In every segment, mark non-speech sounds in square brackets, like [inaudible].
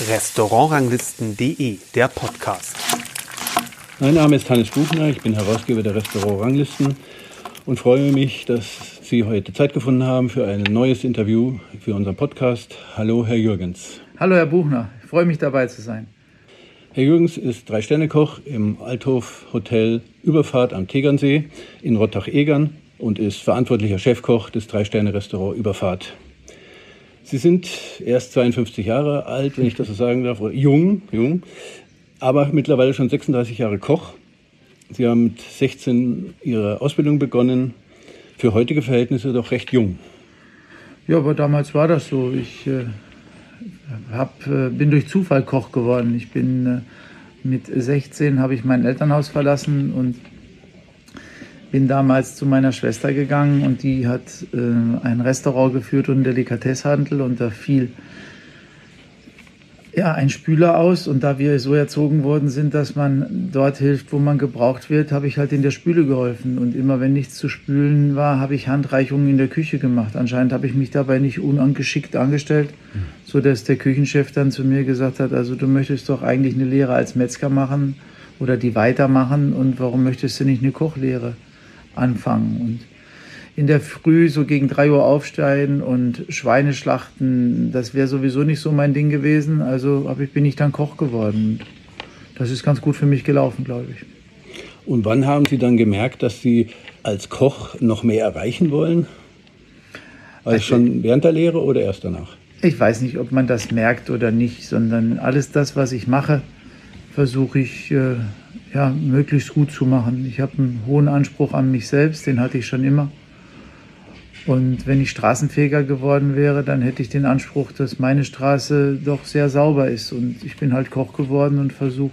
Restaurantranglisten.de, der Podcast. Mein Name ist Hannes Buchner, ich bin Herausgeber der Restaurantranglisten und freue mich, dass Sie heute Zeit gefunden haben für ein neues Interview für unseren Podcast. Hallo, Herr Jürgens. Hallo, Herr Buchner. Ich freue mich dabei zu sein. Herr Jürgens ist Drei-Sterne-Koch im Althof Hotel Überfahrt am Tegernsee in Rottach-Egern und ist verantwortlicher Chefkoch des Drei-Sterne-Restaurant Überfahrt. Sie sind erst 52 Jahre alt, wenn ich das so sagen darf, oder jung, jung, aber mittlerweile schon 36 Jahre Koch. Sie haben mit 16 Ihre Ausbildung begonnen, für heutige Verhältnisse doch recht jung. Ja, aber damals war das so. Ich äh, hab, äh, bin durch Zufall Koch geworden. Ich bin äh, mit 16 habe ich mein Elternhaus verlassen und bin damals zu meiner Schwester gegangen und die hat äh, ein Restaurant geführt und einen Delikatesshandel und da fiel ja, ein Spüler aus und da wir so erzogen worden sind, dass man dort hilft, wo man gebraucht wird, habe ich halt in der Spüle geholfen. Und immer wenn nichts zu spülen war, habe ich Handreichungen in der Küche gemacht. Anscheinend habe ich mich dabei nicht unangeschickt angestellt, mhm. so dass der Küchenchef dann zu mir gesagt hat, also du möchtest doch eigentlich eine Lehre als Metzger machen oder die weitermachen und warum möchtest du nicht eine Kochlehre anfangen? Und in der Früh so gegen drei Uhr aufsteigen und Schweine schlachten, das wäre sowieso nicht so mein Ding gewesen. Also ich, bin ich dann Koch geworden. Das ist ganz gut für mich gelaufen, glaube ich. Und wann haben Sie dann gemerkt, dass Sie als Koch noch mehr erreichen wollen? Also schon während der Lehre oder erst danach? Ich weiß nicht, ob man das merkt oder nicht, sondern alles das, was ich mache, versuche ich äh, ja, möglichst gut zu machen. Ich habe einen hohen Anspruch an mich selbst, den hatte ich schon immer. Und wenn ich Straßenfeger geworden wäre, dann hätte ich den Anspruch, dass meine Straße doch sehr sauber ist. Und ich bin halt Koch geworden und versuche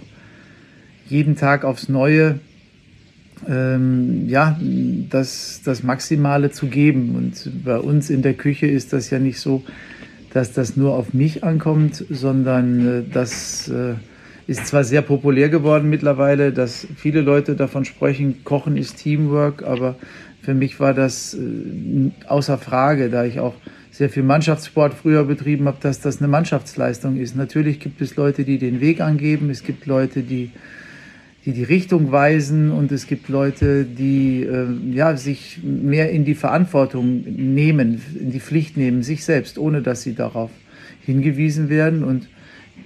jeden Tag aufs Neue ähm, ja, das, das Maximale zu geben. Und bei uns in der Küche ist das ja nicht so, dass das nur auf mich ankommt, sondern äh, das äh, ist zwar sehr populär geworden mittlerweile, dass viele Leute davon sprechen, Kochen ist Teamwork, aber für mich war das äh, außer Frage, da ich auch sehr viel Mannschaftssport früher betrieben habe, dass das eine Mannschaftsleistung ist. Natürlich gibt es Leute, die den Weg angeben, es gibt Leute, die die, die Richtung weisen und es gibt Leute, die äh, ja, sich mehr in die Verantwortung nehmen, in die Pflicht nehmen, sich selbst, ohne dass sie darauf hingewiesen werden. Und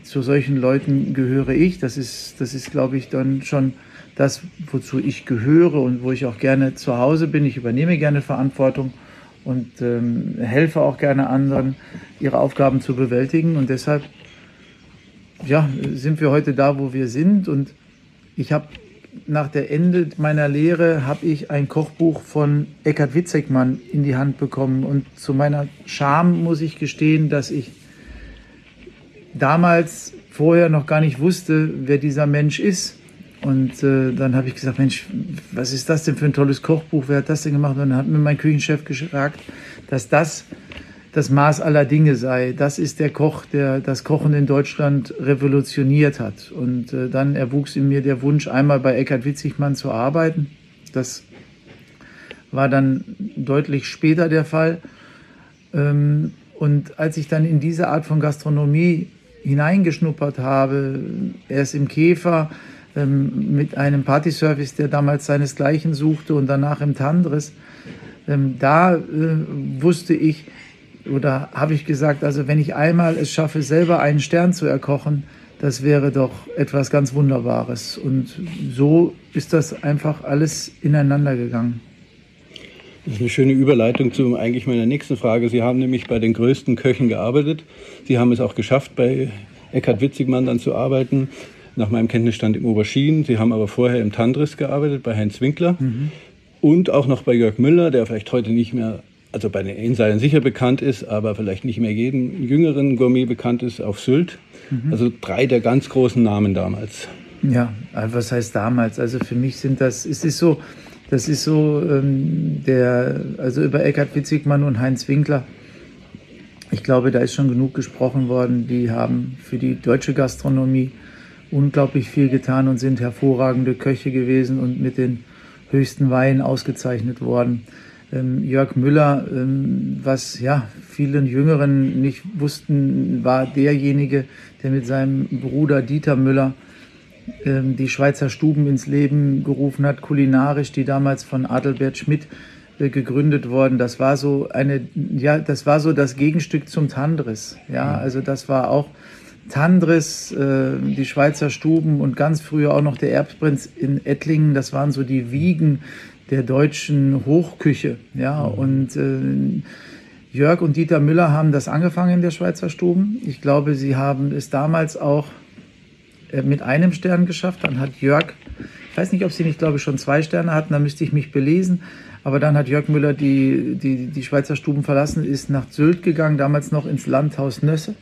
zu solchen Leuten gehöre ich. Das ist, das ist glaube ich, dann schon das, wozu ich gehöre und wo ich auch gerne zu Hause bin. Ich übernehme gerne Verantwortung und ähm, helfe auch gerne anderen, ihre Aufgaben zu bewältigen. Und deshalb ja, sind wir heute da, wo wir sind. Und ich habe nach der Ende meiner Lehre habe ich ein Kochbuch von Eckhard Witzigmann in die Hand bekommen. Und zu meiner Scham muss ich gestehen, dass ich damals vorher noch gar nicht wusste, wer dieser Mensch ist. Und äh, dann habe ich gesagt, Mensch, was ist das denn für ein tolles Kochbuch? Wer hat das denn gemacht? Und dann hat mir mein Küchenchef gesagt, dass das das Maß aller Dinge sei. Das ist der Koch, der das Kochen in Deutschland revolutioniert hat. Und äh, dann erwuchs in mir der Wunsch, einmal bei Eckhard Witzigmann zu arbeiten. Das war dann deutlich später der Fall. Ähm, und als ich dann in diese Art von Gastronomie hineingeschnuppert habe, erst im Käfer, ähm, mit einem Partyservice, der damals seinesgleichen suchte und danach im Tandris. Ähm, da äh, wusste ich oder habe ich gesagt, also wenn ich einmal es schaffe, selber einen Stern zu erkochen, das wäre doch etwas ganz Wunderbares. Und so ist das einfach alles ineinander gegangen. Das ist eine schöne Überleitung zu eigentlich meiner nächsten Frage. Sie haben nämlich bei den größten Köchen gearbeitet. Sie haben es auch geschafft, bei Eckhard Witzigmann dann zu arbeiten nach meinem Kenntnisstand im Oberschien. Sie haben aber vorher im Tandris gearbeitet, bei Heinz Winkler. Mhm. Und auch noch bei Jörg Müller, der vielleicht heute nicht mehr, also bei den Insidern sicher bekannt ist, aber vielleicht nicht mehr jedem jüngeren Gourmet bekannt ist, auf Sylt. Mhm. Also drei der ganz großen Namen damals. Ja, was heißt damals? Also für mich sind das, es ist so, das ist so, ähm, der, also über Eckhard Witzigmann und Heinz Winkler. Ich glaube, da ist schon genug gesprochen worden. Die haben für die deutsche Gastronomie unglaublich viel getan und sind hervorragende Köche gewesen und mit den höchsten Weinen ausgezeichnet worden. ähm, Jörg Müller, ähm, was ja vielen Jüngeren nicht wussten, war derjenige, der mit seinem Bruder Dieter Müller die Schweizer Stuben ins Leben gerufen hat, kulinarisch, die damals von Adelbert Schmidt äh, gegründet worden. Das war so eine, ja, das war so das Gegenstück zum Tandris. Ja, mhm. also das war auch Tandris, äh, die Schweizer Stuben und ganz früher auch noch der Erbprinz in Ettlingen. Das waren so die Wiegen der deutschen Hochküche. Ja, mhm. und äh, Jörg und Dieter Müller haben das angefangen in der Schweizer Stuben. Ich glaube, sie haben es damals auch mit einem Stern geschafft. Dann hat Jörg, ich weiß nicht, ob sie nicht, glaube ich, schon zwei Sterne hatten, da müsste ich mich belesen. Aber dann hat Jörg Müller die, die, die Schweizer Stuben verlassen, ist nach Sylt gegangen, damals noch ins Landhaus Nösse.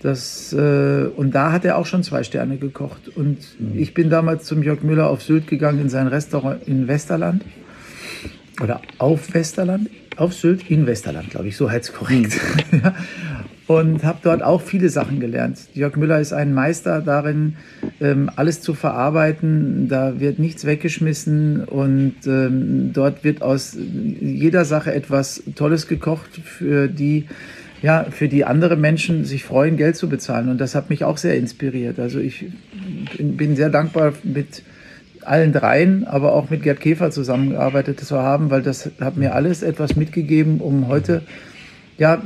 Das, äh, und da hat er auch schon zwei Sterne gekocht. Und ich bin damals zum Jörg Müller auf Sylt gegangen in sein Restaurant in Westerland. Oder auf Westerland. Auf Sylt in Westerland, glaube ich, so heißt es korrekt. [laughs] [laughs] Und habe dort auch viele Sachen gelernt. Jörg Müller ist ein Meister darin, ähm, alles zu verarbeiten. Da wird nichts weggeschmissen und ähm, dort wird aus jeder Sache etwas Tolles gekocht, für die ja, für die andere Menschen sich freuen, Geld zu bezahlen. Und das hat mich auch sehr inspiriert. Also ich bin sehr dankbar mit allen dreien, aber auch mit Gerd Käfer zusammengearbeitet zu haben, weil das hat mir alles etwas mitgegeben, um heute ja,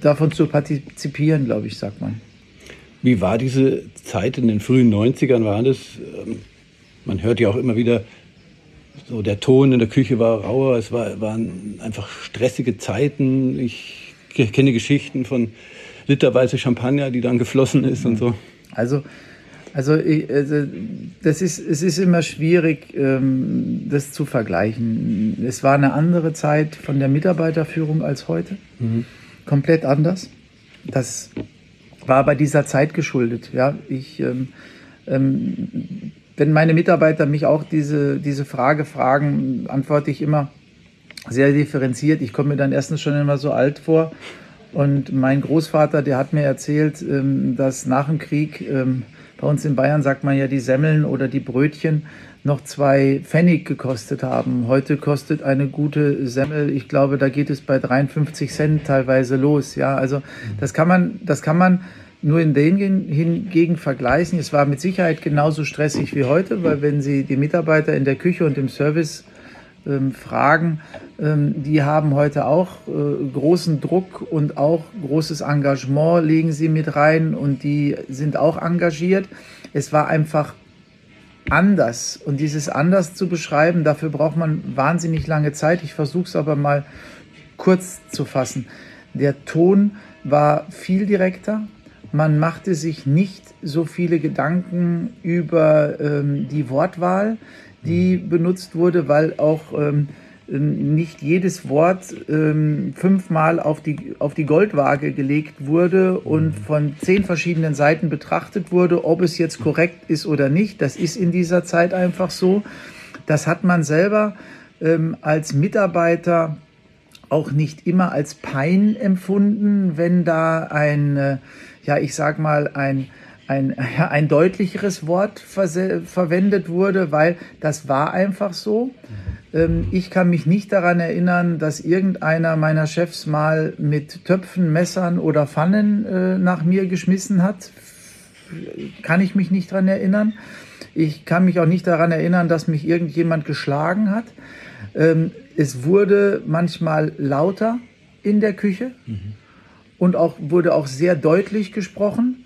davon zu partizipieren, glaube ich, sagt man. Wie war diese Zeit in den frühen 90ern? War das, ähm, man hört ja auch immer wieder, so der Ton in der Küche war rauer, es war, waren einfach stressige Zeiten. Ich kenne Geschichten von literweise Champagner, die dann geflossen ist und so. Also also, also das ist, es ist immer schwierig, ähm, das zu vergleichen. Es war eine andere Zeit von der Mitarbeiterführung als heute. Mhm. Komplett anders. Das war bei dieser Zeit geschuldet. Ja, ich, ähm, ähm, wenn meine Mitarbeiter mich auch diese, diese Frage fragen, antworte ich immer sehr differenziert. Ich komme mir dann erstens schon immer so alt vor. Und mein Großvater, der hat mir erzählt, ähm, dass nach dem Krieg ähm, bei uns in Bayern sagt man ja, die Semmeln oder die Brötchen noch zwei Pfennig gekostet haben. Heute kostet eine gute Semmel, ich glaube, da geht es bei 53 Cent teilweise los. Ja, also das kann man, das kann man nur in den hingegen vergleichen. Es war mit Sicherheit genauso stressig wie heute, weil wenn Sie die Mitarbeiter in der Küche und im Service ähm, fragen, die haben heute auch äh, großen Druck und auch großes Engagement legen sie mit rein und die sind auch engagiert. Es war einfach anders und dieses anders zu beschreiben, dafür braucht man wahnsinnig lange Zeit. Ich versuche es aber mal kurz zu fassen. Der Ton war viel direkter. Man machte sich nicht so viele Gedanken über ähm, die Wortwahl die benutzt wurde, weil auch ähm, nicht jedes Wort ähm, fünfmal auf die, auf die Goldwaage gelegt wurde und mhm. von zehn verschiedenen Seiten betrachtet wurde, ob es jetzt korrekt ist oder nicht. Das ist in dieser Zeit einfach so. Das hat man selber ähm, als Mitarbeiter auch nicht immer als Pein empfunden, wenn da ein, äh, ja, ich sag mal, ein, ein, ja, ein deutlicheres Wort verwendet wurde, weil das war einfach so. Ähm, ich kann mich nicht daran erinnern, dass irgendeiner meiner Chefs mal mit Töpfen, Messern oder Pfannen äh, nach mir geschmissen hat. Kann ich mich nicht daran erinnern. Ich kann mich auch nicht daran erinnern, dass mich irgendjemand geschlagen hat. Ähm, es wurde manchmal lauter in der Küche mhm. und auch wurde auch sehr deutlich gesprochen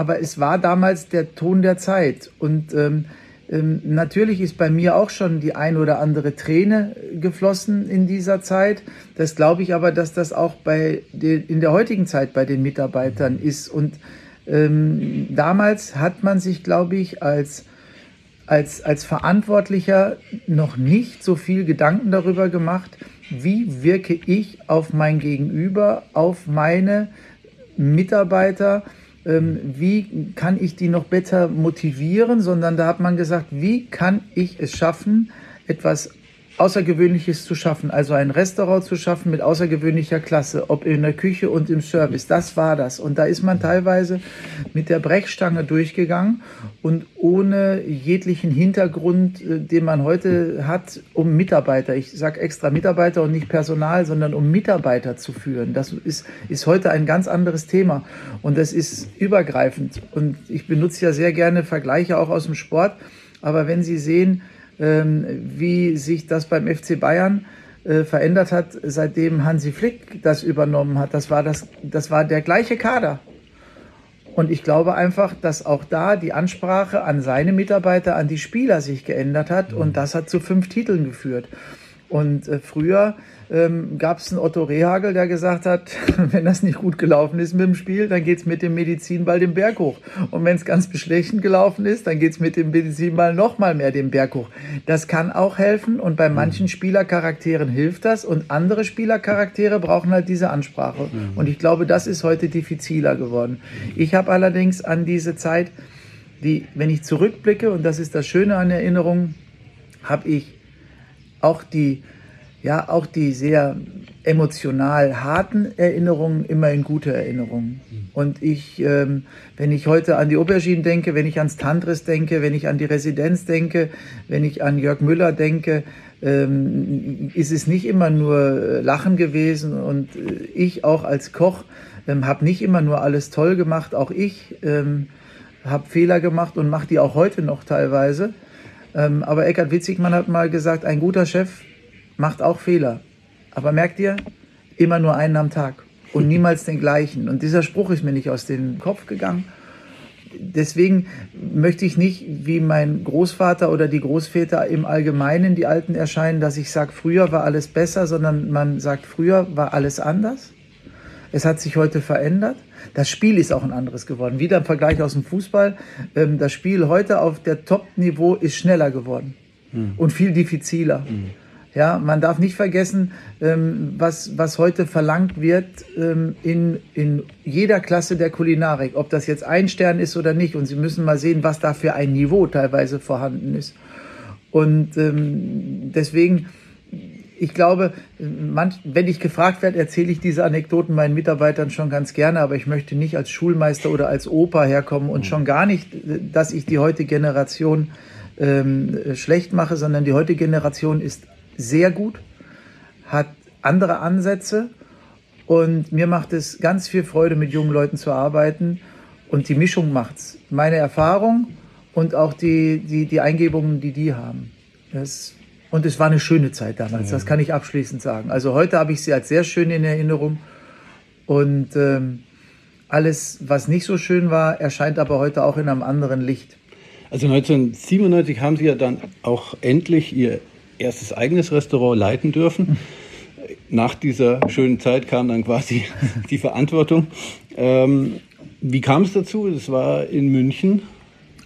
aber es war damals der Ton der Zeit. Und ähm, ähm, natürlich ist bei mir auch schon die ein oder andere Träne geflossen in dieser Zeit. Das glaube ich aber, dass das auch bei den, in der heutigen Zeit bei den Mitarbeitern ist. Und ähm, damals hat man sich, glaube ich, als als, als Verantwortlicher noch nicht so viel Gedanken darüber gemacht, wie wirke ich auf mein Gegenüber, auf meine Mitarbeiter, wie kann ich die noch besser motivieren, sondern da hat man gesagt, wie kann ich es schaffen, etwas Außergewöhnliches zu schaffen, also ein Restaurant zu schaffen mit außergewöhnlicher Klasse, ob in der Küche und im Service. Das war das. Und da ist man teilweise mit der Brechstange durchgegangen und ohne jeglichen Hintergrund, äh, den man heute hat, um Mitarbeiter, ich sage extra Mitarbeiter und nicht Personal, sondern um Mitarbeiter zu führen. Das ist, ist heute ein ganz anderes Thema und das ist übergreifend. Und ich benutze ja sehr gerne Vergleiche auch aus dem Sport. Aber wenn Sie sehen, wie sich das beim FC Bayern äh, verändert hat, seitdem Hansi Flick das übernommen hat. Das war, das, das war der gleiche Kader. Und ich glaube einfach, dass auch da die Ansprache an seine Mitarbeiter, an die Spieler sich geändert hat. Und das hat zu fünf Titeln geführt. Und äh, früher ähm, gab es einen Otto Rehagel, der gesagt hat, [laughs] wenn das nicht gut gelaufen ist mit dem Spiel, dann geht's mit dem Medizinball den Berg hoch. Und wenn es ganz beschlechtend gelaufen ist, dann geht's mit dem Medizinball noch mal mehr den Berg hoch. Das kann auch helfen und bei mhm. manchen Spielercharakteren hilft das und andere Spielercharaktere brauchen halt diese Ansprache. Mhm. Und ich glaube, das ist heute diffiziler geworden. Ich habe allerdings an diese Zeit, die, wenn ich zurückblicke, und das ist das Schöne an Erinnerungen, habe ich auch die, ja, auch die sehr emotional harten Erinnerungen immer in gute Erinnerungen. Und ich, ähm, wenn ich heute an die Aubergine denke, wenn ich ans Tantris denke, wenn ich an die Residenz denke, wenn ich an Jörg Müller denke, ähm, ist es nicht immer nur äh, Lachen gewesen. Und äh, ich auch als Koch ähm, habe nicht immer nur alles toll gemacht. Auch ich ähm, habe Fehler gemacht und mache die auch heute noch teilweise. Ähm, aber Eckhard Witzigmann hat mal gesagt, ein guter Chef macht auch Fehler. Aber merkt ihr, immer nur einen am Tag und niemals den gleichen. Und dieser Spruch ist mir nicht aus dem Kopf gegangen. Deswegen möchte ich nicht, wie mein Großvater oder die Großväter im Allgemeinen, die Alten erscheinen, dass ich sage, früher war alles besser, sondern man sagt, früher war alles anders. Es hat sich heute verändert. Das Spiel ist auch ein anderes geworden. Wieder im Vergleich aus dem Fußball. Ähm, das Spiel heute auf der Top-Niveau ist schneller geworden mhm. und viel diffiziler. Mhm. Ja, man darf nicht vergessen, ähm, was, was heute verlangt wird ähm, in, in jeder Klasse der Kulinarik, ob das jetzt ein Stern ist oder nicht. Und Sie müssen mal sehen, was da für ein Niveau teilweise vorhanden ist. Und deswegen ich glaube, manch, wenn ich gefragt werde, erzähle ich diese Anekdoten meinen Mitarbeitern schon ganz gerne, aber ich möchte nicht als Schulmeister oder als Opa herkommen und schon gar nicht, dass ich die heutige Generation ähm, schlecht mache, sondern die heutige Generation ist sehr gut, hat andere Ansätze und mir macht es ganz viel Freude, mit jungen Leuten zu arbeiten und die Mischung macht's. Meine Erfahrung und auch die, die, die Eingebungen, die die haben. Das und es war eine schöne Zeit damals, ja. das kann ich abschließend sagen. Also heute habe ich sie als sehr schön in Erinnerung. Und ähm, alles, was nicht so schön war, erscheint aber heute auch in einem anderen Licht. Also 1997 haben Sie ja dann auch endlich Ihr erstes eigenes Restaurant leiten dürfen. Nach dieser schönen Zeit kam dann quasi [laughs] die Verantwortung. Ähm, wie kam es dazu? Es war in München.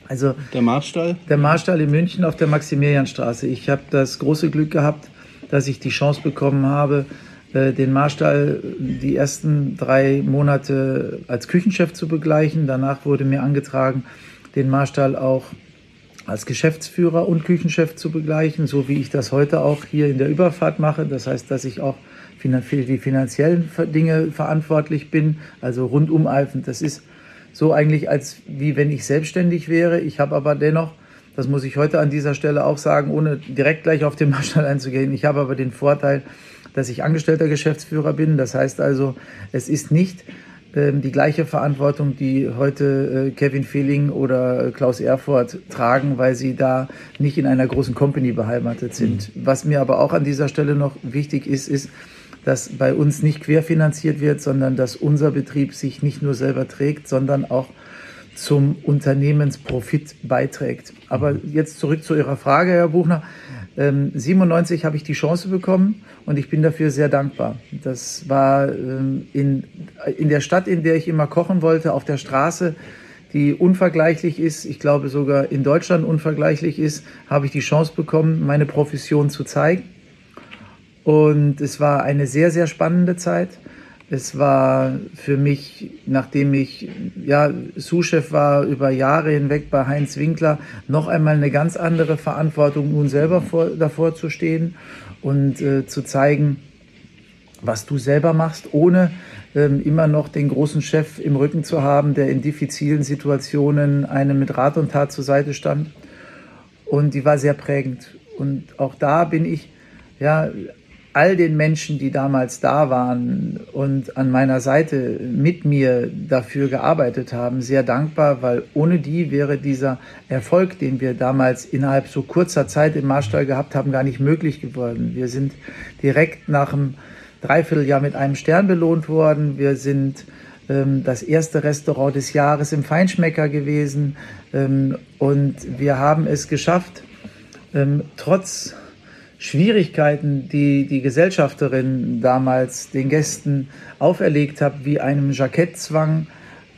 Also der Marstall? Der Marstall in München auf der Maximilianstraße. Ich habe das große Glück gehabt, dass ich die Chance bekommen habe, äh, den Marstall die ersten drei Monate als Küchenchef zu begleichen. Danach wurde mir angetragen, den Marstall auch als Geschäftsführer und Küchenchef zu begleichen, so wie ich das heute auch hier in der Überfahrt mache. Das heißt, dass ich auch für die finanziellen Dinge verantwortlich bin, also rundum eifend. Das ist so eigentlich, als wie wenn ich selbstständig wäre. Ich habe aber dennoch, das muss ich heute an dieser Stelle auch sagen, ohne direkt gleich auf den [laughs] Marschall einzugehen, ich habe aber den Vorteil, dass ich angestellter Geschäftsführer bin. Das heißt also, es ist nicht ähm, die gleiche Verantwortung, die heute äh, Kevin Feeling oder Klaus Erfurt tragen, weil sie da nicht in einer großen Company beheimatet sind. Mhm. Was mir aber auch an dieser Stelle noch wichtig ist, ist, dass bei uns nicht querfinanziert wird, sondern dass unser Betrieb sich nicht nur selber trägt, sondern auch zum Unternehmensprofit beiträgt. Aber jetzt zurück zu Ihrer Frage, Herr Buchner. Ähm, 97 habe ich die Chance bekommen und ich bin dafür sehr dankbar. Das war ähm, in, in der Stadt, in der ich immer kochen wollte, auf der Straße, die unvergleichlich ist, ich glaube sogar in Deutschland unvergleichlich ist, habe ich die Chance bekommen, meine Profession zu zeigen und es war eine sehr, sehr spannende Zeit. Es war für mich, nachdem ich ja, Sous-Chef war über Jahre hinweg bei Heinz Winkler, noch einmal eine ganz andere Verantwortung, nun selber vor, davor zu stehen und äh, zu zeigen, was du selber machst, ohne ähm, immer noch den großen Chef im Rücken zu haben, der in diffizilen Situationen einem mit Rat und Tat zur Seite stand. Und die war sehr prägend. Und auch da bin ich ja all den Menschen, die damals da waren und an meiner Seite mit mir dafür gearbeitet haben, sehr dankbar, weil ohne die wäre dieser Erfolg, den wir damals innerhalb so kurzer Zeit im Marstall gehabt haben, gar nicht möglich geworden. Wir sind direkt nach einem Dreivierteljahr mit einem Stern belohnt worden. Wir sind ähm, das erste Restaurant des Jahres im Feinschmecker gewesen ähm, und wir haben es geschafft, ähm, trotz Schwierigkeiten, die die Gesellschafterin damals den Gästen auferlegt hat, wie einem Jackettzwang,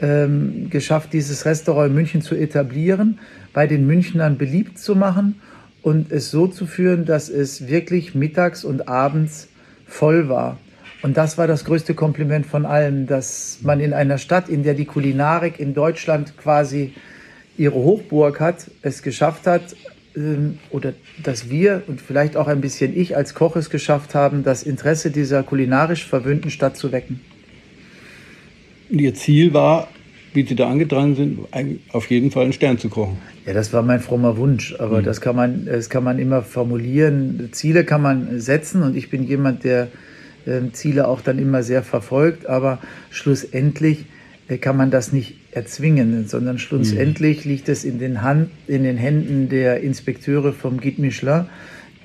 ähm, geschafft, dieses Restaurant in München zu etablieren, bei den Münchnern beliebt zu machen und es so zu führen, dass es wirklich mittags und abends voll war. Und das war das größte Kompliment von allen, dass man in einer Stadt, in der die Kulinarik in Deutschland quasi ihre Hochburg hat, es geschafft hat, oder dass wir und vielleicht auch ein bisschen ich als Koch es geschafft haben, das Interesse dieser kulinarisch verwöhnten Stadt zu wecken. Ihr Ziel war, wie Sie da angetragen sind, auf jeden Fall einen Stern zu kochen. Ja, das war mein frommer Wunsch, aber mhm. das, kann man, das kann man immer formulieren. Ziele kann man setzen und ich bin jemand, der äh, Ziele auch dann immer sehr verfolgt, aber schlussendlich äh, kann man das nicht erzwingen, sondern schlussendlich mhm. liegt es in den, Hand, in den Händen der Inspekteure vom Guide Michelin,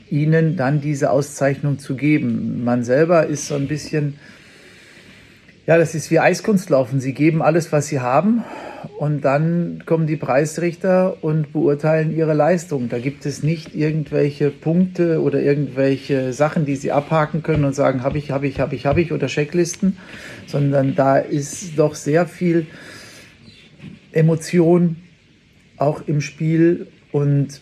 ihnen dann diese Auszeichnung zu geben. Man selber ist so ein bisschen, ja, das ist wie Eiskunstlaufen. Sie geben alles, was sie haben und dann kommen die Preisrichter und beurteilen ihre Leistung. Da gibt es nicht irgendwelche Punkte oder irgendwelche Sachen, die sie abhaken können und sagen, habe ich, habe ich, habe ich, habe ich oder Checklisten, sondern da ist doch sehr viel Emotion auch im Spiel und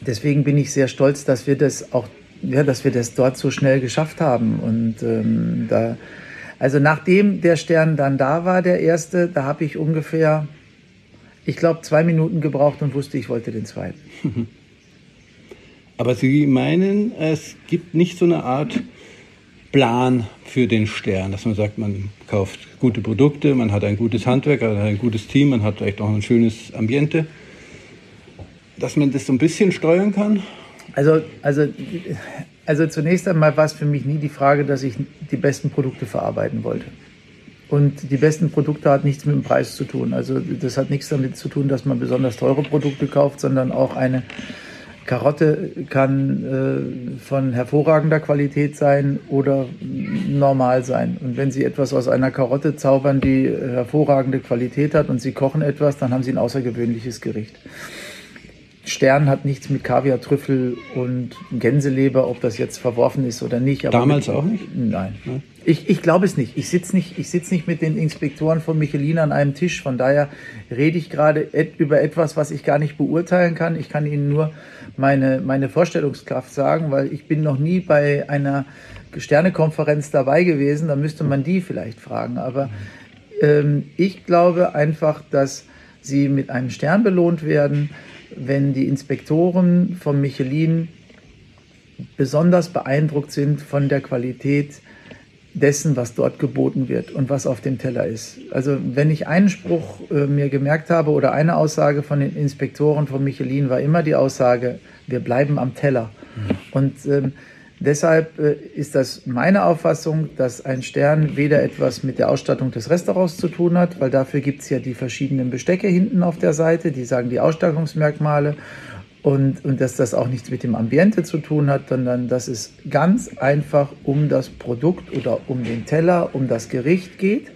deswegen bin ich sehr stolz, dass wir das auch, ja, dass wir das dort so schnell geschafft haben und ähm, da also nachdem der Stern dann da war, der erste, da habe ich ungefähr, ich glaube, zwei Minuten gebraucht und wusste, ich wollte den zweiten. [laughs] Aber Sie meinen, es gibt nicht so eine Art Plan für den Stern, dass man sagt, man kauft gute Produkte, man hat ein gutes Handwerk, man hat ein gutes Team, man hat vielleicht auch ein schönes Ambiente, dass man das so ein bisschen steuern kann? Also, also also zunächst einmal war es für mich nie die Frage, dass ich die besten Produkte verarbeiten wollte. Und die besten Produkte hat nichts mit dem Preis zu tun. Also das hat nichts damit zu tun, dass man besonders teure Produkte kauft, sondern auch eine Karotte kann äh, von hervorragender Qualität sein oder normal sein. Und wenn Sie etwas aus einer Karotte zaubern, die hervorragende Qualität hat und Sie kochen etwas, dann haben Sie ein außergewöhnliches Gericht. Stern hat nichts mit Kaviar, Trüffel und Gänseleber, ob das jetzt verworfen ist oder nicht. Damals mit, auch nicht? Nein. Ich, ich glaube es nicht. Ich sitze nicht, sitz nicht mit den Inspektoren von Michelin an einem Tisch. Von daher rede ich gerade et, über etwas, was ich gar nicht beurteilen kann. Ich kann Ihnen nur meine, meine Vorstellungskraft sagen, weil ich bin noch nie bei einer Sternekonferenz dabei gewesen. Da müsste man die vielleicht fragen. Aber ähm, ich glaube einfach, dass sie mit einem Stern belohnt werden wenn die Inspektoren von Michelin besonders beeindruckt sind von der Qualität dessen, was dort geboten wird und was auf dem Teller ist. Also wenn ich einen Spruch äh, mir gemerkt habe oder eine Aussage von den Inspektoren von Michelin war immer die Aussage, wir bleiben am Teller. Mhm. Und ähm, Deshalb äh, ist das meine Auffassung, dass ein Stern weder etwas mit der Ausstattung des Restaurants zu tun hat, weil dafür gibt es ja die verschiedenen Bestecke hinten auf der Seite, die sagen die Ausstattungsmerkmale und, und dass das auch nichts mit dem Ambiente zu tun hat, sondern dass es ganz einfach um das Produkt oder um den Teller, um das Gericht geht.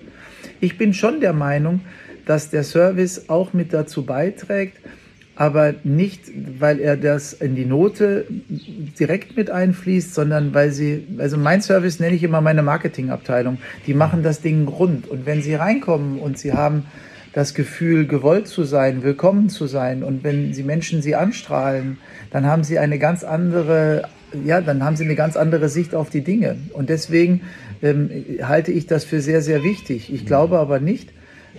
Ich bin schon der Meinung, dass der Service auch mit dazu beiträgt, aber nicht, weil er das in die Note direkt mit einfließt, sondern weil sie, also mein Service nenne ich immer meine Marketingabteilung, die machen das Ding rund. Und wenn sie reinkommen und sie haben das Gefühl, gewollt zu sein, willkommen zu sein und wenn sie Menschen sie anstrahlen, dann haben sie eine ganz andere ja, dann haben sie eine ganz andere Sicht auf die Dinge. Und deswegen ähm, halte ich das für sehr, sehr wichtig. Ich glaube aber nicht,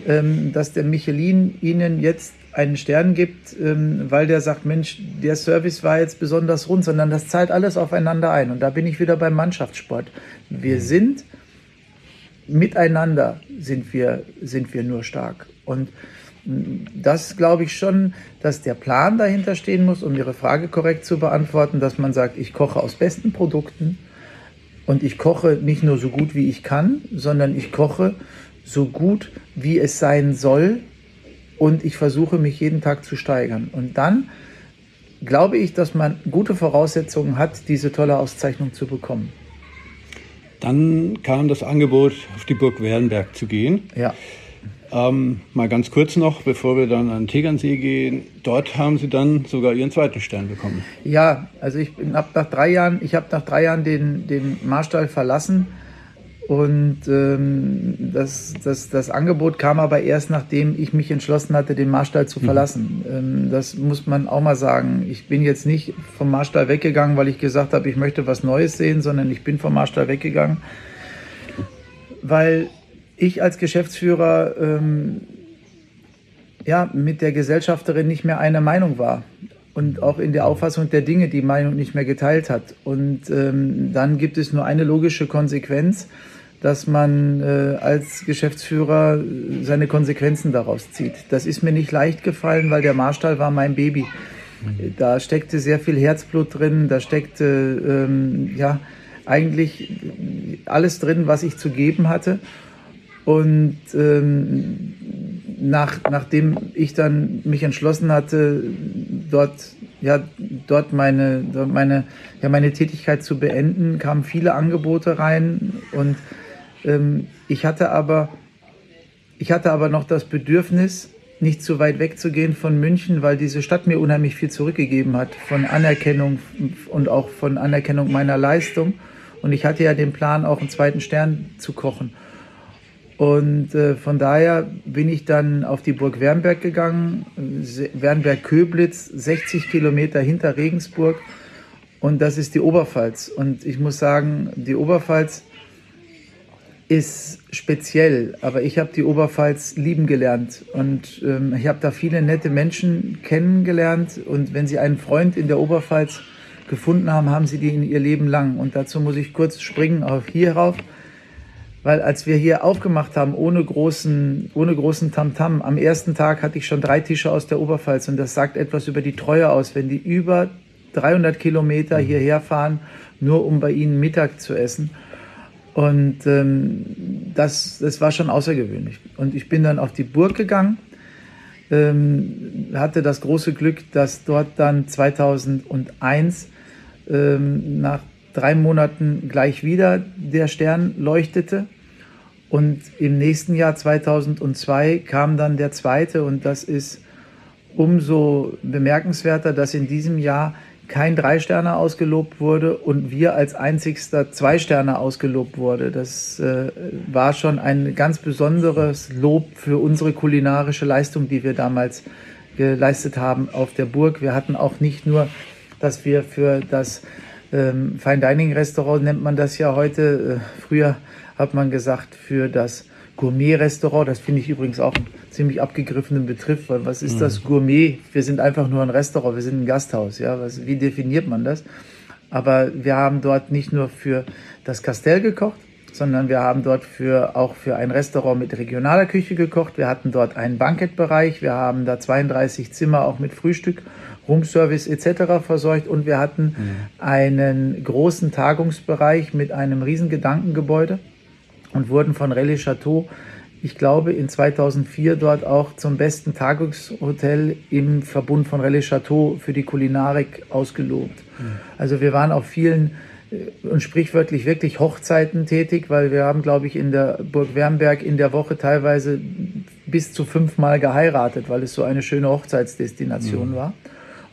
ähm, dass der Michelin ihnen jetzt einen Stern gibt, ähm, weil der sagt, Mensch, der Service war jetzt besonders rund, sondern das zahlt alles aufeinander ein. Und da bin ich wieder beim Mannschaftssport. Wir mhm. sind miteinander sind wir, sind wir nur stark. Und das glaube ich schon, dass der Plan dahinter stehen muss, um Ihre Frage korrekt zu beantworten, dass man sagt, ich koche aus besten Produkten und ich koche nicht nur so gut, wie ich kann, sondern ich koche so gut, wie es sein soll und ich versuche mich jeden Tag zu steigern. Und dann glaube ich, dass man gute Voraussetzungen hat, diese tolle Auszeichnung zu bekommen. Dann kam das Angebot, auf die Burg Wernberg zu gehen. Ja. Ähm, mal ganz kurz noch, bevor wir dann an Tegernsee gehen. Dort haben Sie dann sogar Ihren zweiten Stern bekommen. Ja, also ich habe nach drei Jahren, ich habe nach drei Jahren den, den Marstall verlassen und ähm, das, das, das Angebot kam aber erst, nachdem ich mich entschlossen hatte, den Marstall zu mhm. verlassen. Mhm. Ähm, das muss man auch mal sagen. Ich bin jetzt nicht vom Marstall weggegangen, weil ich gesagt habe, ich möchte was Neues sehen, sondern ich bin vom Marstall weggegangen, weil ich als Geschäftsführer ähm, ja, mit der Gesellschafterin nicht mehr einer Meinung war und auch in der Auffassung der Dinge die Meinung nicht mehr geteilt hat. Und ähm, dann gibt es nur eine logische Konsequenz dass man äh, als Geschäftsführer seine Konsequenzen daraus zieht. Das ist mir nicht leicht gefallen, weil der Marstall war mein Baby. Da steckte sehr viel Herzblut drin, da steckte ähm, ja eigentlich alles drin, was ich zu geben hatte. Und ähm, nach, nachdem ich dann mich entschlossen hatte, dort ja dort meine meine ja meine Tätigkeit zu beenden, kamen viele Angebote rein und ich, hatte aber, ich hatte aber noch das Bedürfnis, nicht zu weit wegzugehen von München, weil diese Stadt mir unheimlich viel zurückgegeben hat von Anerkennung und auch von Anerkennung meiner Leistung. Und ich hatte ja den Plan, auch einen zweiten Stern zu kochen. Und äh, von daher bin ich dann auf die Burg Wernberg gegangen, Wernberg-Köblitz, 60 Kilometer hinter Regensburg. Und das ist die Oberpfalz. Und ich muss sagen, die Oberpfalz ist speziell, aber ich habe die Oberpfalz lieben gelernt. Und ähm, ich habe da viele nette Menschen kennengelernt. Und wenn Sie einen Freund in der Oberpfalz gefunden haben, haben Sie die in ihr Leben lang. Und dazu muss ich kurz springen auf hier rauf, weil als wir hier aufgemacht haben ohne großen ohne großen Tamtam, -Tam, am ersten Tag hatte ich schon drei Tische aus der Oberpfalz. Und das sagt etwas über die Treue aus, wenn die über 300 Kilometer hierher fahren, nur um bei Ihnen Mittag zu essen. Und ähm, das, das war schon außergewöhnlich. Und ich bin dann auf die Burg gegangen, ähm, hatte das große Glück, dass dort dann 2001 ähm, nach drei Monaten gleich wieder der Stern leuchtete. Und im nächsten Jahr 2002 kam dann der zweite und das ist umso bemerkenswerter, dass in diesem Jahr kein Drei-Sterne ausgelobt wurde und wir als einzigster Zwei-Sterne ausgelobt wurde. Das äh, war schon ein ganz besonderes Lob für unsere kulinarische Leistung, die wir damals geleistet haben auf der Burg. Wir hatten auch nicht nur, dass wir für das ähm, Fine Dining Restaurant nennt man das ja heute. Äh, früher hat man gesagt für das Gourmet-Restaurant. Das finde ich übrigens auch einen ziemlich abgegriffenen Begriff, weil was ist mhm. das Gourmet? Wir sind einfach nur ein Restaurant, wir sind ein Gasthaus. Ja, was, wie definiert man das? Aber wir haben dort nicht nur für das Castell gekocht, sondern wir haben dort für, auch für ein Restaurant mit regionaler Küche gekocht. Wir hatten dort einen Bankettbereich, wir haben da 32 Zimmer auch mit Frühstück, Roomservice etc. versorgt und wir hatten mhm. einen großen Tagungsbereich mit einem riesen Gedankengebäude und wurden von Relais Chateau, ich glaube, in 2004 dort auch zum besten Tagungshotel im Verbund von Relais Chateau für die Kulinarik ausgelobt. Mhm. Also wir waren auf vielen äh, und sprichwörtlich wirklich Hochzeiten tätig, weil wir haben, glaube ich, in der Burg Wernberg in der Woche teilweise bis zu fünfmal geheiratet, weil es so eine schöne Hochzeitsdestination mhm. war.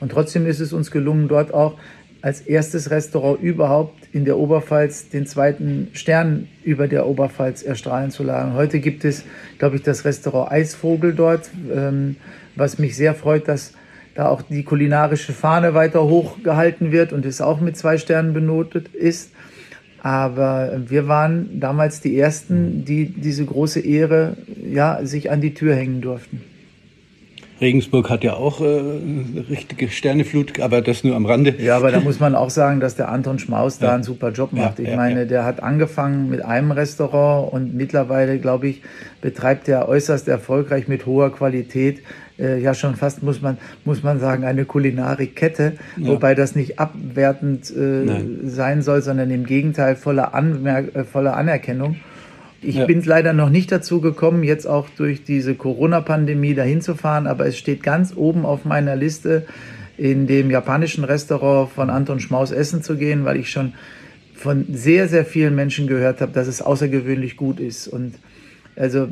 Und trotzdem ist es uns gelungen, dort auch als erstes Restaurant überhaupt in der Oberpfalz den zweiten Stern über der Oberpfalz erstrahlen zu lassen. Heute gibt es, glaube ich, das Restaurant Eisvogel dort, ähm, was mich sehr freut, dass da auch die kulinarische Fahne weiter hochgehalten wird und es auch mit zwei Sternen benotet ist. Aber wir waren damals die Ersten, die diese große Ehre ja, sich an die Tür hängen durften. Regensburg hat ja auch äh, eine richtige Sterneflut, aber das nur am Rande. Ja, aber da muss man auch sagen, dass der Anton Schmaus ja. da einen super Job macht. Ja, ich ja, meine, der hat angefangen mit einem Restaurant und mittlerweile, glaube ich, betreibt er äußerst erfolgreich mit hoher Qualität äh, ja schon fast, muss man, muss man sagen, eine Kulinarikkette, wobei das nicht abwertend äh, sein soll, sondern im Gegenteil voller, Anmerk äh, voller Anerkennung. Ich ja. bin leider noch nicht dazu gekommen, jetzt auch durch diese Corona-Pandemie dahin zu fahren, aber es steht ganz oben auf meiner Liste, in dem japanischen Restaurant von Anton Schmaus essen zu gehen, weil ich schon von sehr, sehr vielen Menschen gehört habe, dass es außergewöhnlich gut ist. Und also,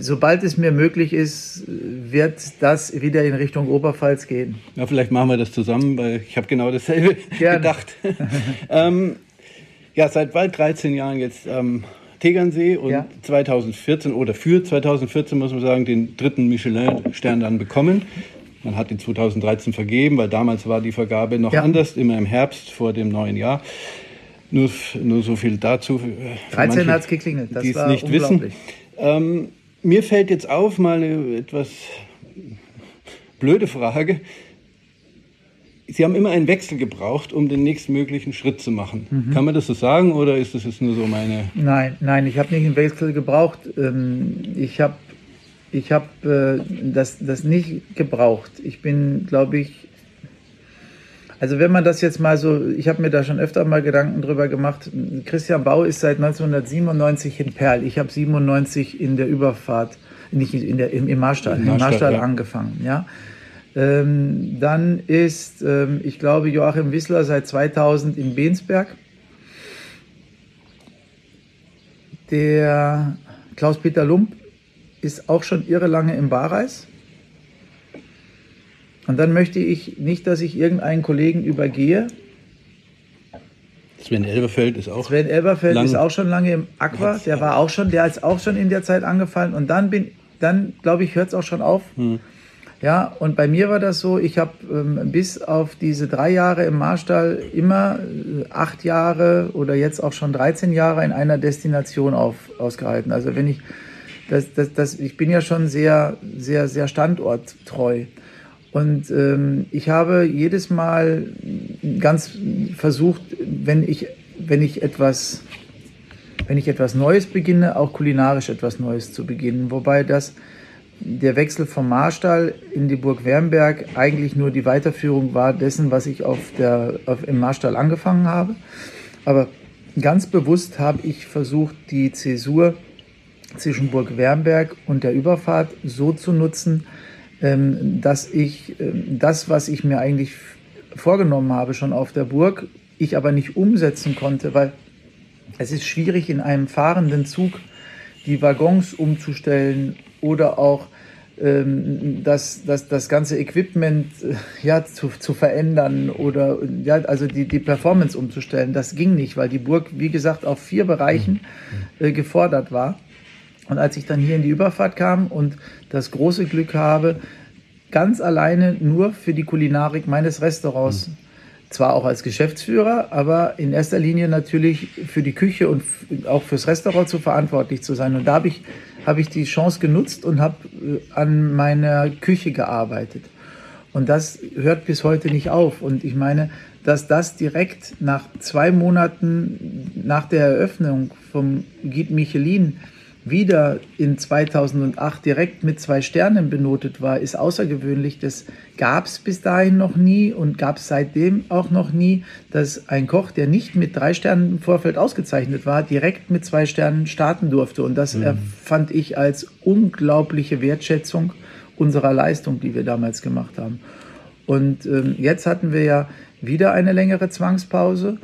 sobald es mir möglich ist, wird das wieder in Richtung Oberpfalz gehen. Ja, vielleicht machen wir das zusammen, weil ich habe genau dasselbe Gerne. gedacht. [laughs] ähm, ja, seit bald 13 Jahren jetzt ähm, Tegernsee und ja. 2014 oder für 2014 muss man sagen, den dritten Michelin-Stern dann bekommen. Man hat ihn 2013 vergeben, weil damals war die Vergabe noch ja. anders, immer im Herbst vor dem neuen Jahr. Nur, nur so viel dazu. 13 hat es geklingelt, das es nicht wissen. Ähm, mir fällt jetzt auf, mal eine etwas blöde Frage. Sie haben immer einen Wechsel gebraucht, um den nächstmöglichen Schritt zu machen. Mhm. Kann man das so sagen oder ist das jetzt nur so meine. Nein, nein, ich habe nicht einen Wechsel gebraucht. Ähm, ich habe ich hab, äh, das, das nicht gebraucht. Ich bin, glaube ich, also wenn man das jetzt mal so, ich habe mir da schon öfter mal Gedanken drüber gemacht. Christian Bau ist seit 1997 in Perl. Ich habe 97 in der Überfahrt, nicht in der, im, im Marstall, im Marstall ja. angefangen. Ja. Ähm, dann ist, ähm, ich glaube, Joachim Wissler seit 2000 in Bensberg. Der Klaus-Peter Lump ist auch schon irre lange im Barreis. Und dann möchte ich nicht, dass ich irgendeinen Kollegen übergehe. Sven Elberfeld ist auch. Sven Elberfeld ist auch schon lange im Aqua. Der war auch schon, der ist auch schon in der Zeit angefallen. Und dann bin, dann glaube ich, hört es auch schon auf. Hm. Ja, und bei mir war das so, ich habe ähm, bis auf diese drei Jahre im Marstall immer äh, acht Jahre oder jetzt auch schon 13 Jahre in einer Destination auf, ausgehalten. Also wenn ich, das, das, das, ich bin ja schon sehr, sehr, sehr standorttreu. Und ähm, ich habe jedes Mal ganz versucht, wenn ich, wenn ich etwas, wenn ich etwas Neues beginne, auch kulinarisch etwas Neues zu beginnen. Wobei das der Wechsel vom Marstall in die Burg Wernberg eigentlich nur die Weiterführung war dessen, was ich auf der, auf, im Marstall angefangen habe. Aber ganz bewusst habe ich versucht, die Zäsur zwischen Burg Wernberg und der Überfahrt so zu nutzen, ähm, dass ich ähm, das, was ich mir eigentlich vorgenommen habe, schon auf der Burg, ich aber nicht umsetzen konnte, weil es ist schwierig in einem fahrenden Zug die Waggons umzustellen oder auch ähm, das, das, das ganze Equipment äh, ja, zu, zu verändern oder ja, also die, die Performance umzustellen. Das ging nicht, weil die Burg, wie gesagt, auf vier Bereichen mhm. äh, gefordert war. Und als ich dann hier in die Überfahrt kam und das große Glück habe, ganz alleine nur für die Kulinarik meines Restaurants, mhm. zwar auch als Geschäftsführer, aber in erster Linie natürlich für die Küche und auch fürs Restaurant zu verantwortlich zu sein. Und da habe ich, hab ich die Chance genutzt und habe äh, an meiner Küche gearbeitet. Und das hört bis heute nicht auf. Und ich meine, dass das direkt nach zwei Monaten nach der Eröffnung vom Guide Michelin wieder in 2008 direkt mit zwei Sternen benotet war, ist außergewöhnlich. Das gab es bis dahin noch nie und gab es seitdem auch noch nie, dass ein Koch, der nicht mit drei Sternen im Vorfeld ausgezeichnet war, direkt mit zwei Sternen starten durfte. Und das mhm. fand ich als unglaubliche Wertschätzung unserer Leistung, die wir damals gemacht haben. Und ähm, jetzt hatten wir ja wieder eine längere Zwangspause.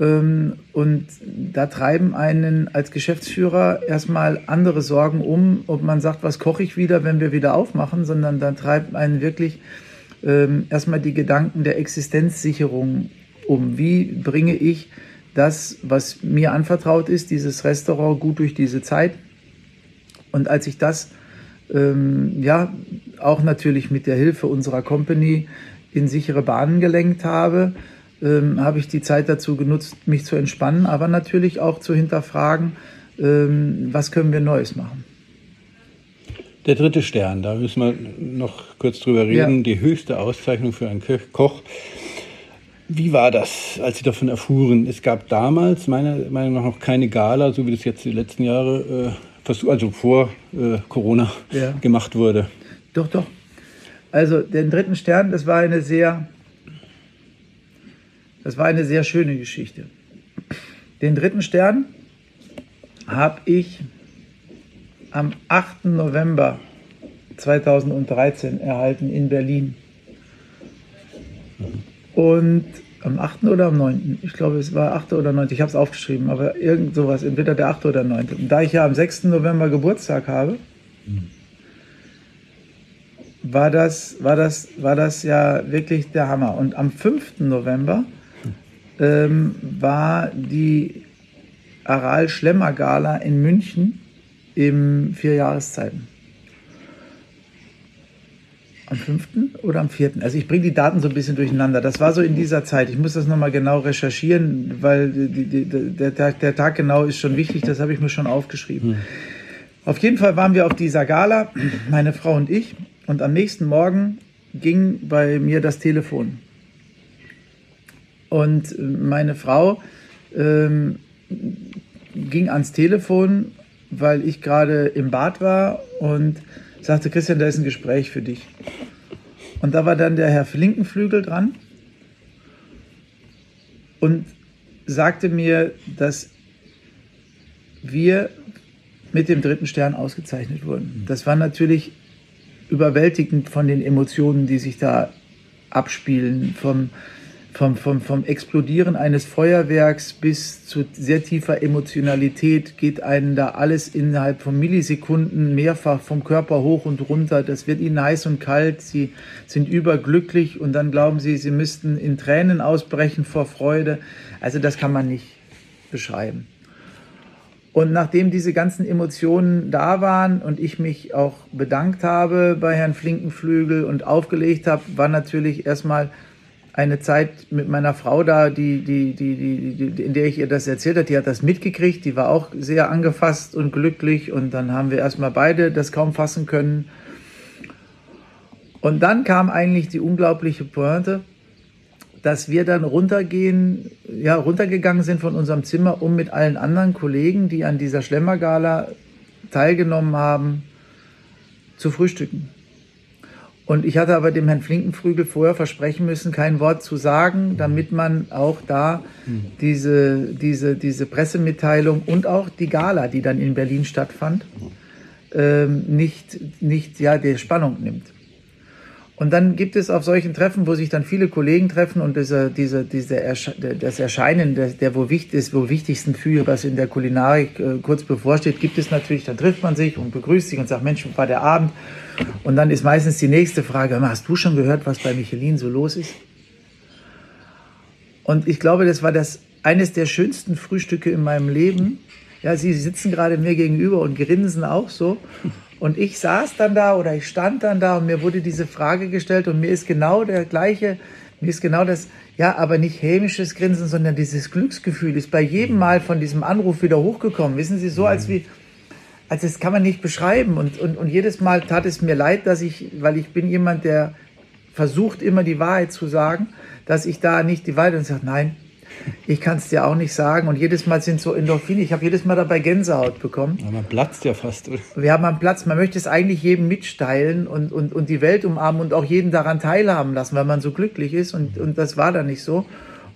Ähm, und da treiben einen als Geschäftsführer erstmal andere Sorgen um, ob man sagt, was koche ich wieder, wenn wir wieder aufmachen, sondern da treibt einen wirklich ähm, erstmal die Gedanken der Existenzsicherung um. Wie bringe ich das, was mir anvertraut ist, dieses Restaurant gut durch diese Zeit? Und als ich das ähm, ja, auch natürlich mit der Hilfe unserer Company in sichere Bahnen gelenkt habe, ähm, habe ich die Zeit dazu genutzt, mich zu entspannen, aber natürlich auch zu hinterfragen, ähm, was können wir Neues machen. Der dritte Stern, da müssen wir noch kurz drüber reden. Ja. Die höchste Auszeichnung für einen Koch. Wie war das, als Sie davon erfuhren? Es gab damals meiner Meinung nach noch keine Gala, so wie das jetzt die letzten Jahre, äh, also vor äh, Corona, ja. gemacht wurde. Doch, doch. Also den dritten Stern, das war eine sehr, das war eine sehr schöne Geschichte. Den dritten Stern habe ich am 8. November 2013 erhalten in Berlin. Und am 8. oder am 9. Ich glaube, es war 8. oder 9. Ich habe es aufgeschrieben, aber irgend sowas, entweder der 8. oder 9. Und da ich ja am 6. November Geburtstag habe, war das, war, das, war das ja wirklich der Hammer. Und am 5. November ähm, war die Aral Schlemmer Gala in München im vier Jahreszeiten. Am 5. oder am 4.? Also ich bringe die Daten so ein bisschen durcheinander. Das war so in dieser Zeit. Ich muss das nochmal genau recherchieren, weil die, die, der, Tag, der, Tag, genau ist schon wichtig. Das habe ich mir schon aufgeschrieben. Hm. Auf jeden Fall waren wir auf dieser Gala, meine Frau und ich. Und am nächsten Morgen ging bei mir das Telefon. Und meine Frau ähm, ging ans Telefon weil ich gerade im Bad war und sagte, Christian, da ist ein Gespräch für dich. Und da war dann der Herr Flinkenflügel dran und sagte mir, dass wir mit dem dritten Stern ausgezeichnet wurden. Das war natürlich überwältigend von den Emotionen, die sich da abspielen, vom, vom, vom, vom Explodieren eines Feuerwerks bis zu sehr tiefer Emotionalität geht einen da alles innerhalb von Millisekunden mehrfach vom Körper hoch und runter. Das wird ihnen heiß und kalt. Sie sind überglücklich und dann glauben sie, sie müssten in Tränen ausbrechen vor Freude. Also das kann man nicht beschreiben. Und nachdem diese ganzen Emotionen da waren und ich mich auch bedankt habe bei Herrn Flinkenflügel und aufgelegt habe, war natürlich erstmal eine Zeit mit meiner Frau da, die, die, die, die, die, in der ich ihr das erzählt habe, die hat das mitgekriegt, die war auch sehr angefasst und glücklich und dann haben wir erstmal beide das kaum fassen können. Und dann kam eigentlich die unglaubliche Pointe, dass wir dann runtergehen, ja, runtergegangen sind von unserem Zimmer, um mit allen anderen Kollegen, die an dieser Schlemmergala teilgenommen haben, zu frühstücken. Und ich hatte aber dem Herrn Flinkenfrügel vorher versprechen müssen, kein Wort zu sagen, damit man auch da diese, diese, diese Pressemitteilung und auch die Gala, die dann in Berlin stattfand, ähm, nicht, nicht ja, der Spannung nimmt. Und dann gibt es auf solchen Treffen, wo sich dann viele Kollegen treffen und diese, diese, diese Ersche das Erscheinen der, der wo wichtig ist, wo wichtigsten für, was in der Kulinarik äh, kurz bevorsteht, gibt es natürlich, dann trifft man sich und begrüßt sich und sagt, Mensch, war der Abend? Und dann ist meistens die nächste Frage, hast du schon gehört, was bei Michelin so los ist? Und ich glaube, das war das eines der schönsten Frühstücke in meinem Leben. Ja, sie sitzen gerade mir gegenüber und grinsen auch so. Und ich saß dann da oder ich stand dann da und mir wurde diese Frage gestellt und mir ist genau der gleiche, mir ist genau das, ja, aber nicht hämisches Grinsen, sondern dieses Glücksgefühl ist bei jedem Mal von diesem Anruf wieder hochgekommen. Wissen Sie, so als wie, also das kann man nicht beschreiben. Und, und, und jedes Mal tat es mir leid, dass ich, weil ich bin jemand, der versucht immer die Wahrheit zu sagen, dass ich da nicht die Wahrheit und sage, nein, ich kann es dir auch nicht sagen. Und jedes Mal sind so Endorphine. Ich habe jedes Mal dabei Gänsehaut bekommen. Aber man platzt ja fast. Oder? Wir haben einen Platz. Man möchte es eigentlich jedem mitsteilen und, und, und die Welt umarmen und auch jeden daran teilhaben lassen, weil man so glücklich ist. Und, und das war dann nicht so.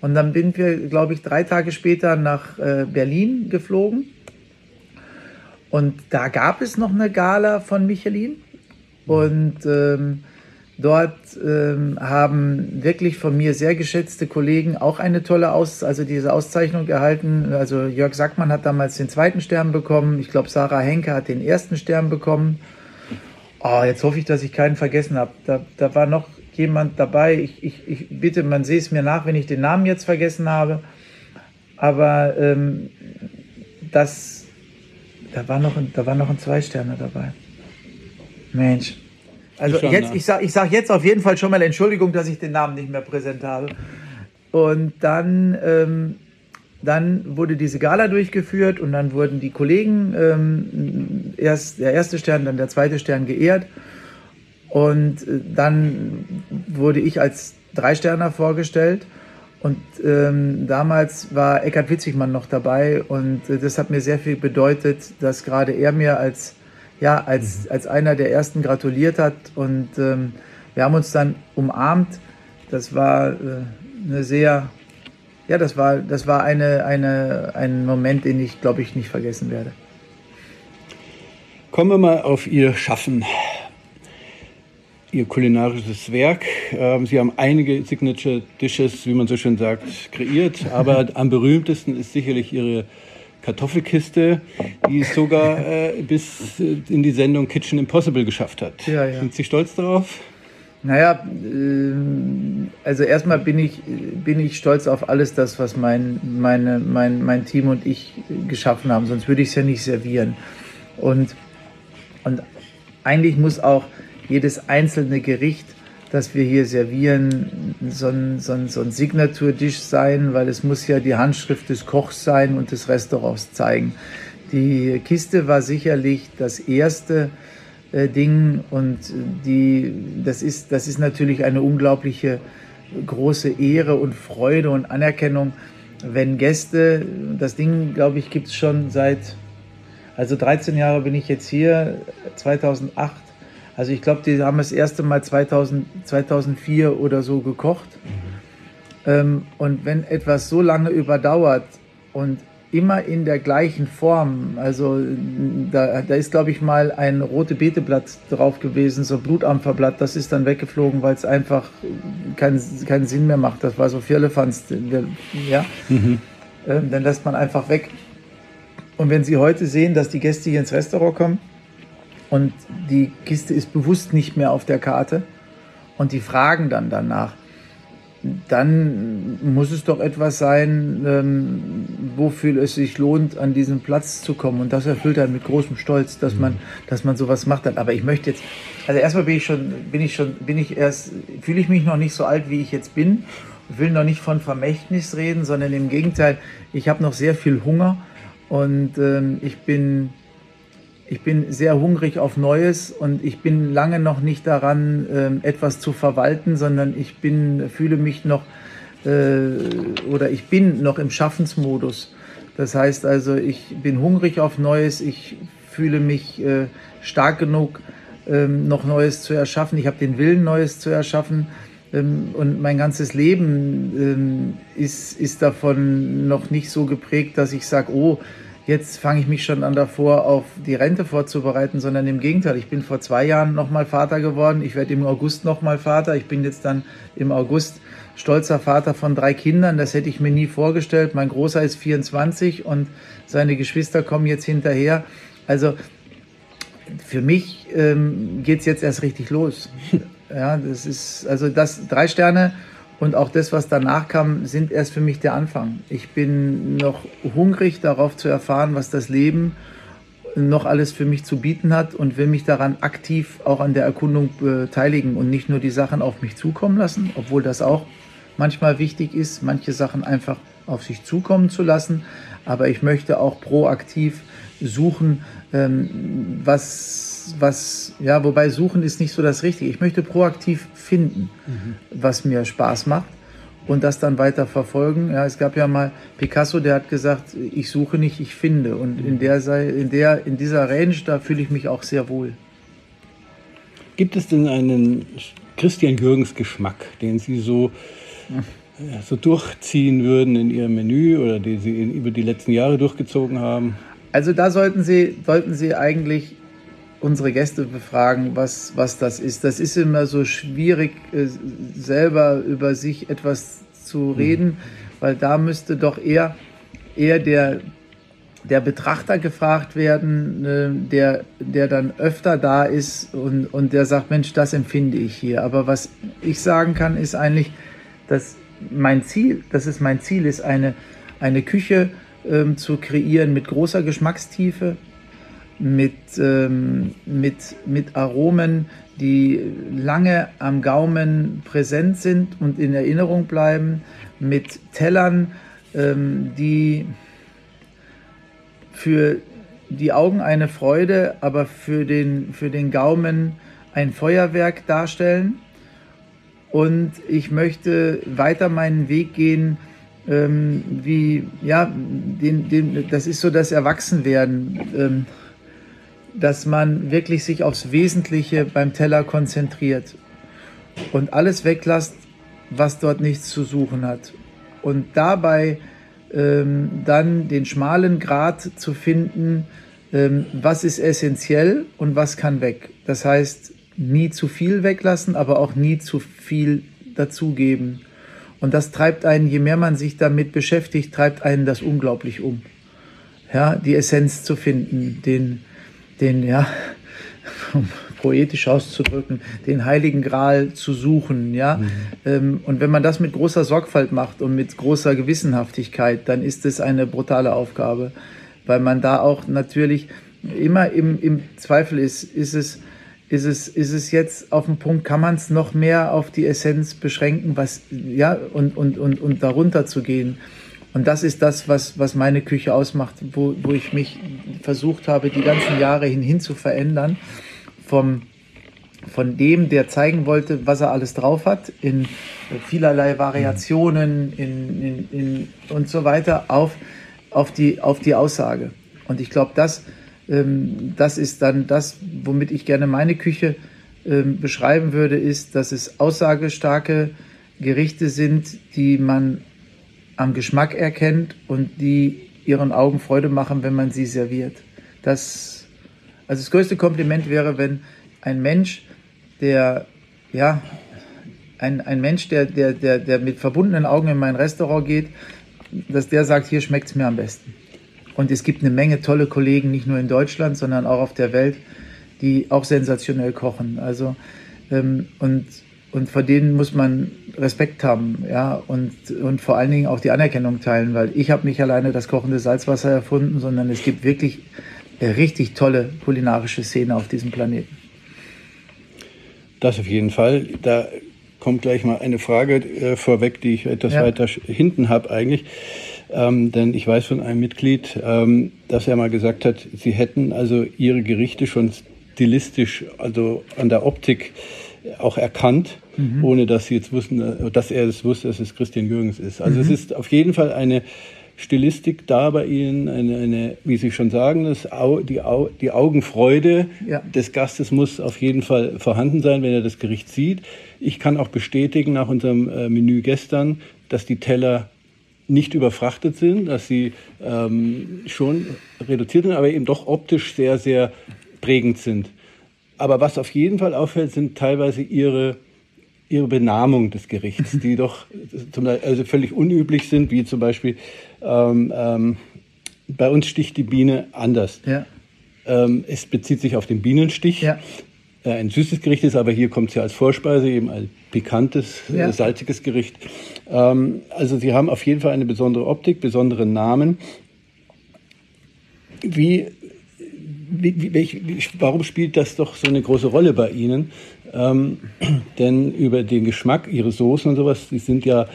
Und dann sind wir, glaube ich, drei Tage später nach äh, Berlin geflogen. Und da gab es noch eine Gala von Michelin. Und ähm, Dort ähm, haben wirklich von mir sehr geschätzte Kollegen auch eine tolle Aus also diese Auszeichnung erhalten. Also Jörg Sackmann hat damals den zweiten Stern bekommen. Ich glaube, Sarah Henke hat den ersten Stern bekommen. Oh, jetzt hoffe ich, dass ich keinen vergessen habe. Da, da war noch jemand dabei. Ich, ich, ich bitte, man sehe es mir nach, wenn ich den Namen jetzt vergessen habe. Aber ähm, das, da war noch ein, da war noch ein Zwei-Sterner dabei. Mensch. Also Schon, jetzt, ich sage ich sag jetzt auf jeden Fall schon mal Entschuldigung, dass ich den Namen nicht mehr präsent habe. Und dann, ähm, dann wurde diese Gala durchgeführt und dann wurden die Kollegen, ähm, erst der erste Stern, dann der zweite Stern geehrt. Und äh, dann wurde ich als Dreisterner vorgestellt. Und ähm, damals war Eckhard Witzigmann noch dabei und äh, das hat mir sehr viel bedeutet, dass gerade er mir als, ja, als, als einer der ersten gratuliert hat und ähm, wir haben uns dann umarmt. Das war äh, eine sehr, ja, das war, das war eine, eine, ein Moment, den ich, glaube ich, nicht vergessen werde. Kommen wir mal auf Ihr Schaffen, Ihr kulinarisches Werk. Ähm, Sie haben einige Signature Dishes, wie man so schön sagt, kreiert, aber [laughs] am berühmtesten ist sicherlich Ihre Kartoffelkiste, die es sogar äh, bis äh, in die Sendung Kitchen Impossible geschafft hat. Ja, ja. Sind Sie stolz darauf? Naja, ähm, also erstmal bin ich, bin ich stolz auf alles das, was mein, meine, mein, mein Team und ich geschaffen haben, sonst würde ich es ja nicht servieren. Und, und eigentlich muss auch jedes einzelne Gericht, das wir hier servieren, so ein, so ein, so ein Signaturdish sein, weil es muss ja die Handschrift des Kochs sein und des Restaurants zeigen. Die Kiste war sicherlich das erste äh, Ding und die, das, ist, das ist natürlich eine unglaubliche große Ehre und Freude und Anerkennung, wenn Gäste, das Ding, glaube ich, gibt es schon seit, also 13 Jahre bin ich jetzt hier, 2008. Also ich glaube, die haben das erste Mal 2000, 2004 oder so gekocht. Ähm, und wenn etwas so lange überdauert und immer in der gleichen Form, also da, da ist, glaube ich, mal ein rote Beeteblatt drauf gewesen, so ein Blutampferblatt, das ist dann weggeflogen, weil es einfach keinen keinen Sinn mehr macht. Das war so Firlefanz, ja. Ähm, dann lässt man einfach weg. Und wenn Sie heute sehen, dass die Gäste hier ins Restaurant kommen und die Kiste ist bewusst nicht mehr auf der Karte und die fragen dann danach, dann muss es doch etwas sein, ähm, wofür es sich lohnt, an diesen Platz zu kommen. Und das erfüllt einen mit großem Stolz, dass man, dass man sowas macht. Hat. Aber ich möchte jetzt, also erstmal bin ich schon, bin ich schon, bin ich erst, fühle ich mich noch nicht so alt, wie ich jetzt bin. Will noch nicht von Vermächtnis reden, sondern im Gegenteil, ich habe noch sehr viel Hunger und ähm, ich bin, ich bin sehr hungrig auf Neues und ich bin lange noch nicht daran, ähm, etwas zu verwalten, sondern ich bin, fühle mich noch äh, oder ich bin noch im Schaffensmodus. Das heißt also, ich bin hungrig auf Neues, ich fühle mich äh, stark genug, ähm, noch Neues zu erschaffen. Ich habe den Willen, Neues zu erschaffen. Ähm, und mein ganzes Leben ist, ist davon noch nicht so geprägt, dass ich sage, oh, jetzt fange ich mich schon an davor, auf die Rente vorzubereiten, sondern im Gegenteil. Ich bin vor zwei Jahren nochmal Vater geworden. Ich werde im August nochmal Vater. Ich bin jetzt dann im August stolzer Vater von drei Kindern. Das hätte ich mir nie vorgestellt. Mein Großer ist 24 und seine Geschwister kommen jetzt hinterher. Also für mich ähm, geht es jetzt erst richtig los. [laughs] Ja, das ist, also das drei Sterne und auch das, was danach kam, sind erst für mich der Anfang. Ich bin noch hungrig darauf zu erfahren, was das Leben noch alles für mich zu bieten hat und will mich daran aktiv auch an der Erkundung beteiligen und nicht nur die Sachen auf mich zukommen lassen, obwohl das auch manchmal wichtig ist, manche Sachen einfach auf sich zukommen zu lassen. Aber ich möchte auch proaktiv suchen, ähm, was, was, ja, wobei suchen ist nicht so das Richtige. Ich möchte proaktiv finden, was mir Spaß macht und das dann weiter verfolgen. Ja, es gab ja mal Picasso, der hat gesagt, ich suche nicht, ich finde. Und in der, Sei- in der, in dieser Range, da fühle ich mich auch sehr wohl. Gibt es denn einen Christian Jürgens Geschmack, den Sie so, äh, so durchziehen würden in Ihrem Menü oder den Sie über die letzten Jahre durchgezogen haben? Also da sollten Sie, sollten Sie eigentlich unsere Gäste befragen, was, was das ist. Das ist immer so schwierig, äh, selber über sich etwas zu reden, weil da müsste doch eher, eher der, der Betrachter gefragt werden, äh, der, der dann öfter da ist und, und der sagt, Mensch, das empfinde ich hier. Aber was ich sagen kann, ist eigentlich, dass mein Ziel, dass es mein Ziel ist, eine, eine Küche ähm, zu kreieren mit großer Geschmackstiefe, mit, ähm, mit, mit Aromen, die lange am Gaumen präsent sind und in Erinnerung bleiben, mit Tellern, ähm, die für die Augen eine Freude, aber für den, für den Gaumen ein Feuerwerk darstellen. Und ich möchte weiter meinen Weg gehen, ähm, wie, ja, den, den, das ist so das Erwachsenwerden, ähm, dass man wirklich sich aufs Wesentliche beim Teller konzentriert und alles weglässt, was dort nichts zu suchen hat. Und dabei ähm, dann den schmalen Grat zu finden, ähm, was ist essentiell und was kann weg. Das heißt, nie zu viel weglassen, aber auch nie zu viel dazugeben. Und das treibt einen, je mehr man sich damit beschäftigt, treibt einen das unglaublich um. Ja, die Essenz zu finden, den, den, ja, um poetisch auszudrücken, den heiligen Gral zu suchen, ja. Mhm. Ähm, und wenn man das mit großer Sorgfalt macht und mit großer Gewissenhaftigkeit, dann ist es eine brutale Aufgabe, weil man da auch natürlich immer im, im Zweifel ist, ist es, ist es, ist es jetzt auf dem Punkt, kann man es noch mehr auf die Essenz beschränken, was, ja, und, und, und, und darunter zu gehen. Und das ist das, was, was meine Küche ausmacht, wo, wo ich mich versucht habe, die ganzen Jahre hin, hin zu verändern. Vom, von dem, der zeigen wollte, was er alles drauf hat, in vielerlei Variationen in, in, in, und so weiter, auf, auf, die, auf die Aussage. Und ich glaube, das, ähm, das ist dann das, womit ich gerne meine Küche ähm, beschreiben würde, ist, dass es aussagestarke Gerichte sind, die man am Geschmack erkennt und die ihren Augen Freude machen, wenn man sie serviert. Das, also das größte Kompliment wäre, wenn ein Mensch, der, ja, ein, ein Mensch, der, der, der, der mit verbundenen Augen in mein Restaurant geht, dass der sagt, hier schmeckt es mir am besten. Und es gibt eine Menge tolle Kollegen, nicht nur in Deutschland, sondern auch auf der Welt, die auch sensationell kochen. Also, ähm, und, und vor denen muss man Respekt haben, ja, und, und vor allen Dingen auch die Anerkennung teilen, weil ich habe nicht alleine das kochende Salzwasser erfunden, sondern es gibt wirklich richtig tolle kulinarische Szene auf diesem Planeten. Das auf jeden Fall. Da kommt gleich mal eine Frage äh, vorweg, die ich etwas ja. weiter hinten habe eigentlich. Ähm, denn ich weiß von einem Mitglied, ähm, dass er mal gesagt hat, sie hätten also ihre Gerichte schon stilistisch, also an der Optik auch erkannt, mhm. ohne dass sie jetzt wussten, dass er es wusste, dass es Christian Jürgens ist. Also mhm. es ist auf jeden Fall eine Stilistik da bei Ihnen, eine, eine wie Sie schon sagen, das Au, die, Au, die Augenfreude ja. des Gastes muss auf jeden Fall vorhanden sein, wenn er das Gericht sieht. Ich kann auch bestätigen nach unserem äh, Menü gestern, dass die Teller nicht überfrachtet sind, dass sie ähm, schon reduziert sind, aber eben doch optisch sehr, sehr prägend sind. Aber was auf jeden Fall auffällt, sind teilweise ihre, ihre Benamung des Gerichts, die [laughs] doch zum also völlig unüblich sind, wie zum Beispiel ähm, ähm, bei uns sticht die Biene anders. Ja. Ähm, es bezieht sich auf den Bienenstich. Ja. Äh, ein süßes Gericht ist, aber hier kommt es ja als Vorspeise, eben als pikantes, ja. salziges Gericht. Ähm, also sie haben auf jeden Fall eine besondere Optik, besondere Namen. Wie, wie, wie, warum spielt das doch so eine große Rolle bei Ihnen? Ähm, [clears throat] denn über den Geschmack, Ihre Soßen und sowas, die sind ja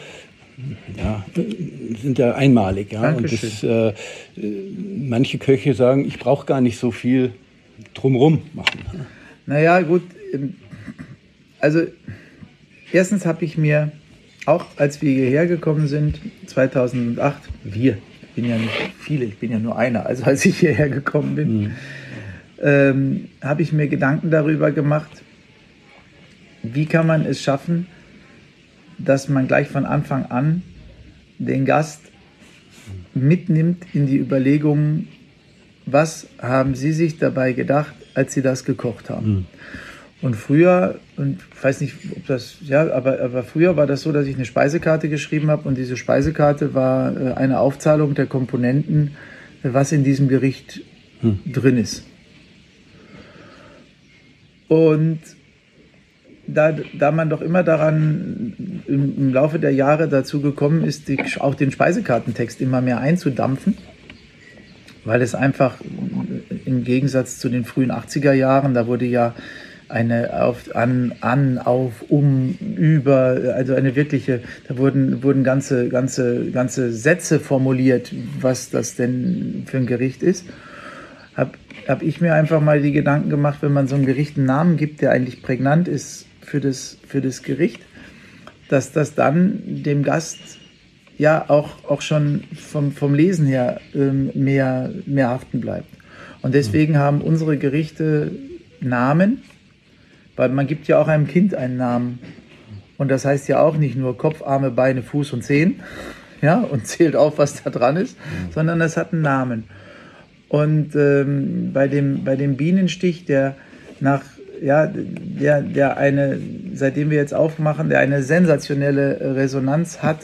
ja, sind ja einmalig. Ja? Und das, äh, manche Köche sagen, ich brauche gar nicht so viel drumrum machen. Naja, gut. Ähm, also, erstens habe ich mir, auch als wir hierher gekommen sind, 2008, wir, ich bin ja nicht viele, ich bin ja nur einer, also als ich hierher gekommen bin, mhm. Ähm, habe ich mir Gedanken darüber gemacht, wie kann man es schaffen, dass man gleich von Anfang an den Gast mitnimmt in die Überlegungen, was haben Sie sich dabei gedacht, als sie das gekocht haben. Mhm. Und früher, und ich weiß nicht, ob das, ja, aber, aber früher war das so, dass ich eine Speisekarte geschrieben habe und diese Speisekarte war äh, eine Aufzahlung der Komponenten, was in diesem Gericht mhm. drin ist. Und da, da man doch immer daran im, im Laufe der Jahre dazu gekommen ist, die, auch den Speisekartentext immer mehr einzudampfen, weil es einfach im Gegensatz zu den frühen 80er Jahren, da wurde ja eine auf, an, an, auf, um, über, also eine wirkliche, da wurden, wurden ganze, ganze, ganze Sätze formuliert, was das denn für ein Gericht ist. Hab, hab ich mir einfach mal die Gedanken gemacht, wenn man so einem Gericht einen Namen gibt, der eigentlich prägnant ist für das, für das Gericht, dass das dann dem Gast ja auch, auch schon vom, vom Lesen her ähm, mehr, mehr haften bleibt. Und deswegen haben unsere Gerichte Namen, weil man gibt ja auch einem Kind einen Namen. Und das heißt ja auch nicht nur Kopf, Arme, Beine, Fuß und Zehen, ja, und [laughs] zählt auf, was da dran ist, sondern es hat einen Namen. Und ähm, bei, dem, bei dem Bienenstich, der nach, ja, der, der eine, seitdem wir jetzt aufmachen, der eine sensationelle Resonanz hat,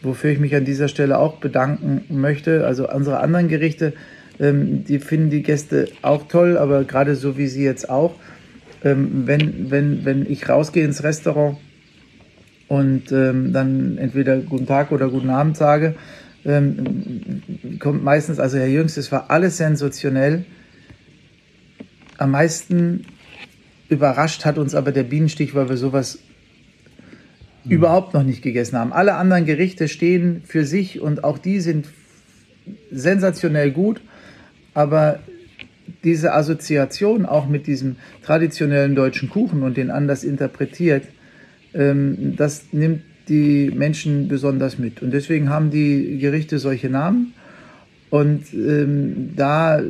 wofür ich mich an dieser Stelle auch bedanken möchte. Also unsere anderen Gerichte, ähm, die finden die Gäste auch toll, aber gerade so wie sie jetzt auch ähm, wenn, wenn, wenn ich rausgehe ins Restaurant und ähm, dann entweder guten Tag oder guten Abend sage, ähm, kommt meistens, also Herr Jüngst, es war alles sensationell. Am meisten überrascht hat uns aber der Bienenstich, weil wir sowas mhm. überhaupt noch nicht gegessen haben. Alle anderen Gerichte stehen für sich und auch die sind sensationell gut, aber diese Assoziation auch mit diesem traditionellen deutschen Kuchen und den anders interpretiert, ähm, das nimmt die Menschen besonders mit. Und deswegen haben die Gerichte solche Namen. Und ähm, da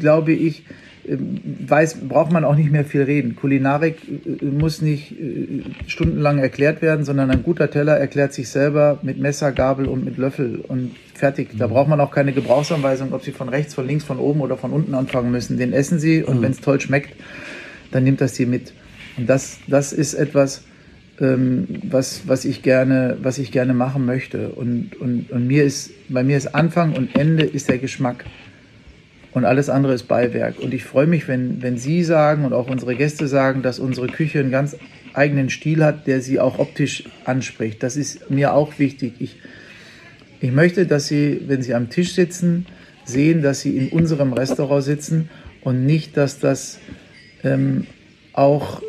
glaube ich, ähm, weiß, braucht man auch nicht mehr viel reden. Kulinarik äh, muss nicht äh, stundenlang erklärt werden, sondern ein guter Teller erklärt sich selber mit Messer, Gabel und mit Löffel und fertig. Da mhm. braucht man auch keine Gebrauchsanweisung, ob Sie von rechts, von links, von oben oder von unten anfangen müssen. Den essen Sie und mhm. wenn es toll schmeckt, dann nimmt das Sie mit. Und das, das ist etwas, was, was, ich gerne, was ich gerne machen möchte. Und, und, und mir ist, bei mir ist Anfang und Ende ist der Geschmack und alles andere ist Beiwerk. Und ich freue mich, wenn, wenn Sie sagen und auch unsere Gäste sagen, dass unsere Küche einen ganz eigenen Stil hat, der Sie auch optisch anspricht. Das ist mir auch wichtig. Ich, ich möchte, dass Sie, wenn Sie am Tisch sitzen, sehen, dass Sie in unserem Restaurant sitzen und nicht, dass das ähm, auch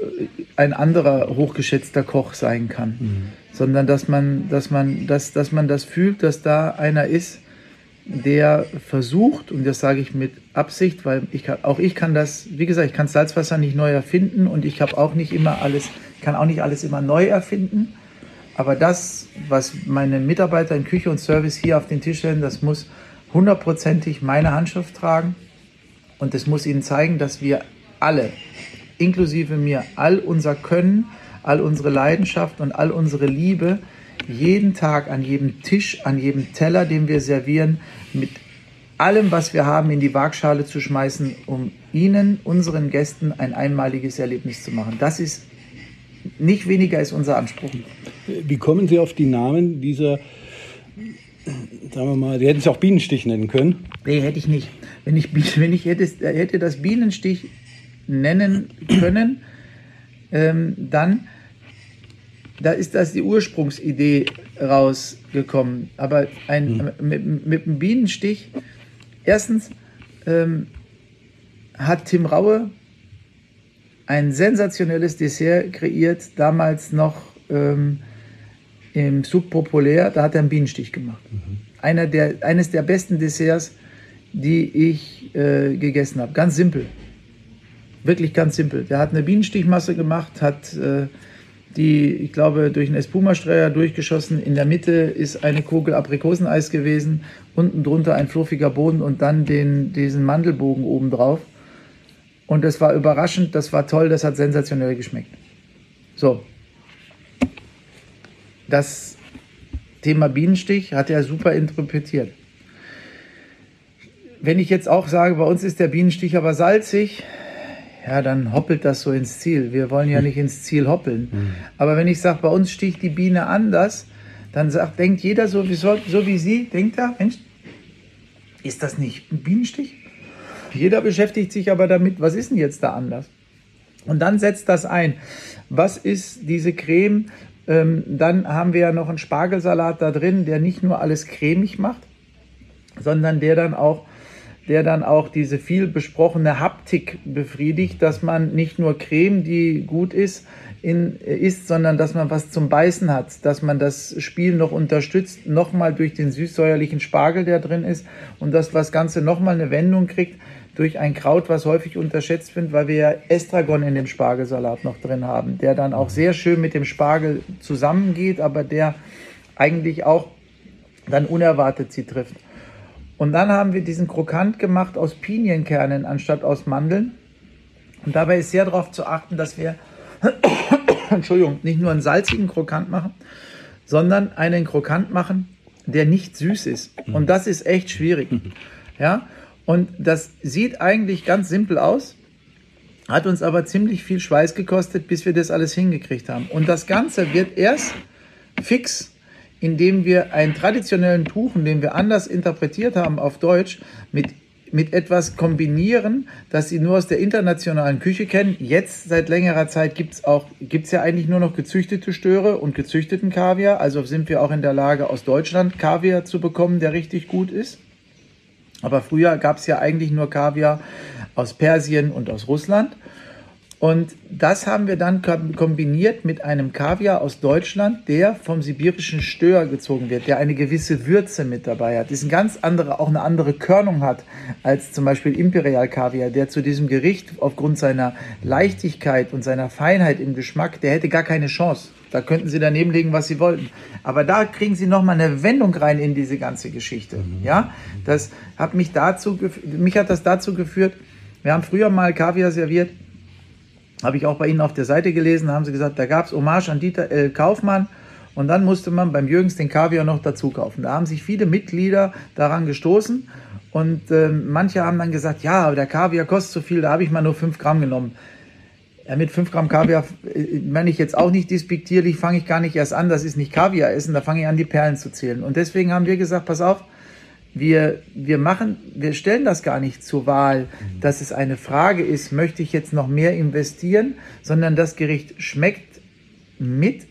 ein anderer hochgeschätzter Koch sein kann, mhm. sondern dass man, dass, man, dass, dass man das fühlt, dass da einer ist, der versucht, und das sage ich mit Absicht, weil ich kann, auch ich kann das, wie gesagt, ich kann Salzwasser nicht neu erfinden und ich habe auch nicht immer alles, kann auch nicht alles immer neu erfinden. Aber das, was meine Mitarbeiter in Küche und Service hier auf den Tisch stellen, das muss hundertprozentig meine Handschrift tragen. Und es muss ihnen zeigen, dass wir alle, inklusive mir, all unser Können, all unsere Leidenschaft und all unsere Liebe jeden Tag an jedem Tisch, an jedem Teller, den wir servieren, mit allem, was wir haben, in die Waagschale zu schmeißen, um Ihnen, unseren Gästen, ein einmaliges Erlebnis zu machen. Das ist nicht weniger ist unser Anspruch. Wie kommen Sie auf die Namen dieser, sagen wir mal, Sie hätten es auch Bienenstich nennen können? Nee, hätte ich nicht. Wenn ich, wenn ich hätte, hätte das Bienenstich nennen können, ähm, dann da ist das die Ursprungsidee rausgekommen. Aber ein, mhm. mit, mit einem Bienenstich, erstens ähm, hat Tim Raue ein sensationelles Dessert kreiert, damals noch ähm, im Subpopulär, da hat er einen Bienenstich gemacht. Mhm. Einer der, eines der besten Desserts, die ich äh, gegessen habe. Ganz simpel. Wirklich ganz simpel. Der hat eine Bienenstichmasse gemacht, hat äh, die, ich glaube, durch einen Espuma-Streuer durchgeschossen. In der Mitte ist eine Kugel Aprikoseneis gewesen, unten drunter ein fluffiger Boden und dann den, diesen Mandelbogen oben drauf. Und das war überraschend, das war toll, das hat sensationell geschmeckt. So. Das Thema Bienenstich hat er super interpretiert. Wenn ich jetzt auch sage, bei uns ist der Bienenstich aber salzig, ja, dann hoppelt das so ins Ziel. Wir wollen ja nicht ins Ziel hoppeln. Mhm. Aber wenn ich sage, bei uns sticht die Biene anders, dann sagt, denkt jeder so wie, so, so wie Sie, denkt er, Mensch, ist das nicht ein Bienenstich? Jeder beschäftigt sich aber damit, was ist denn jetzt da anders? Und dann setzt das ein. Was ist diese Creme? Ähm, dann haben wir ja noch einen Spargelsalat da drin, der nicht nur alles cremig macht, sondern der dann auch der dann auch diese viel besprochene Haptik befriedigt, dass man nicht nur Creme, die gut ist, in, isst, sondern dass man was zum Beißen hat, dass man das Spiel noch unterstützt, nochmal durch den süßsäuerlichen Spargel, der drin ist und dass das Ganze nochmal eine Wendung kriegt durch ein Kraut, was häufig unterschätzt wird, weil wir ja Estragon in dem Spargelsalat noch drin haben, der dann auch sehr schön mit dem Spargel zusammengeht, aber der eigentlich auch dann unerwartet sie trifft. Und dann haben wir diesen Krokant gemacht aus Pinienkernen anstatt aus Mandeln. Und dabei ist sehr darauf zu achten, dass wir, [coughs] Entschuldigung, nicht nur einen salzigen Krokant machen, sondern einen Krokant machen, der nicht süß ist. Und das ist echt schwierig. [laughs] Ja, und das sieht eigentlich ganz simpel aus, hat uns aber ziemlich viel Schweiß gekostet, bis wir das alles hingekriegt haben. Und das Ganze wird erst fix indem wir einen traditionellen Kuchen, den wir anders interpretiert haben auf Deutsch, mit, mit etwas kombinieren, das Sie nur aus der internationalen Küche kennen. Jetzt seit längerer Zeit gibt es auch, gibt's ja eigentlich nur noch gezüchtete Störe und gezüchteten Kaviar. Also sind wir auch in der Lage, aus Deutschland Kaviar zu bekommen, der richtig gut ist. Aber früher gab es ja eigentlich nur Kaviar aus Persien und aus Russland. Und das haben wir dann kombiniert mit einem Kaviar aus Deutschland, der vom sibirischen Stör gezogen wird, der eine gewisse Würze mit dabei hat. Ist ein ganz andere, auch eine andere Körnung hat als zum Beispiel Imperial Kaviar, der zu diesem Gericht aufgrund seiner Leichtigkeit und seiner Feinheit im Geschmack, der hätte gar keine Chance. Da könnten Sie daneben legen, was Sie wollten. Aber da kriegen Sie nochmal eine Wendung rein in diese ganze Geschichte. Mhm. Ja, das hat mich dazu, mich hat das dazu geführt. Wir haben früher mal Kaviar serviert habe ich auch bei Ihnen auf der Seite gelesen, haben Sie gesagt, da gab es Hommage an Dieter L. Kaufmann und dann musste man beim Jürgens den Kaviar noch dazu kaufen. Da haben sich viele Mitglieder daran gestoßen und äh, manche haben dann gesagt, ja, aber der Kaviar kostet so viel, da habe ich mal nur 5 Gramm genommen. Ja, mit 5 Gramm Kaviar äh, meine ich jetzt auch nicht despektierlich, fange ich gar nicht erst an, das ist nicht Kaviar essen, da fange ich an, die Perlen zu zählen. Und deswegen haben wir gesagt, pass auf, wir, wir machen, wir stellen das gar nicht zur Wahl, dass es eine Frage ist, möchte ich jetzt noch mehr investieren, sondern das Gericht schmeckt mit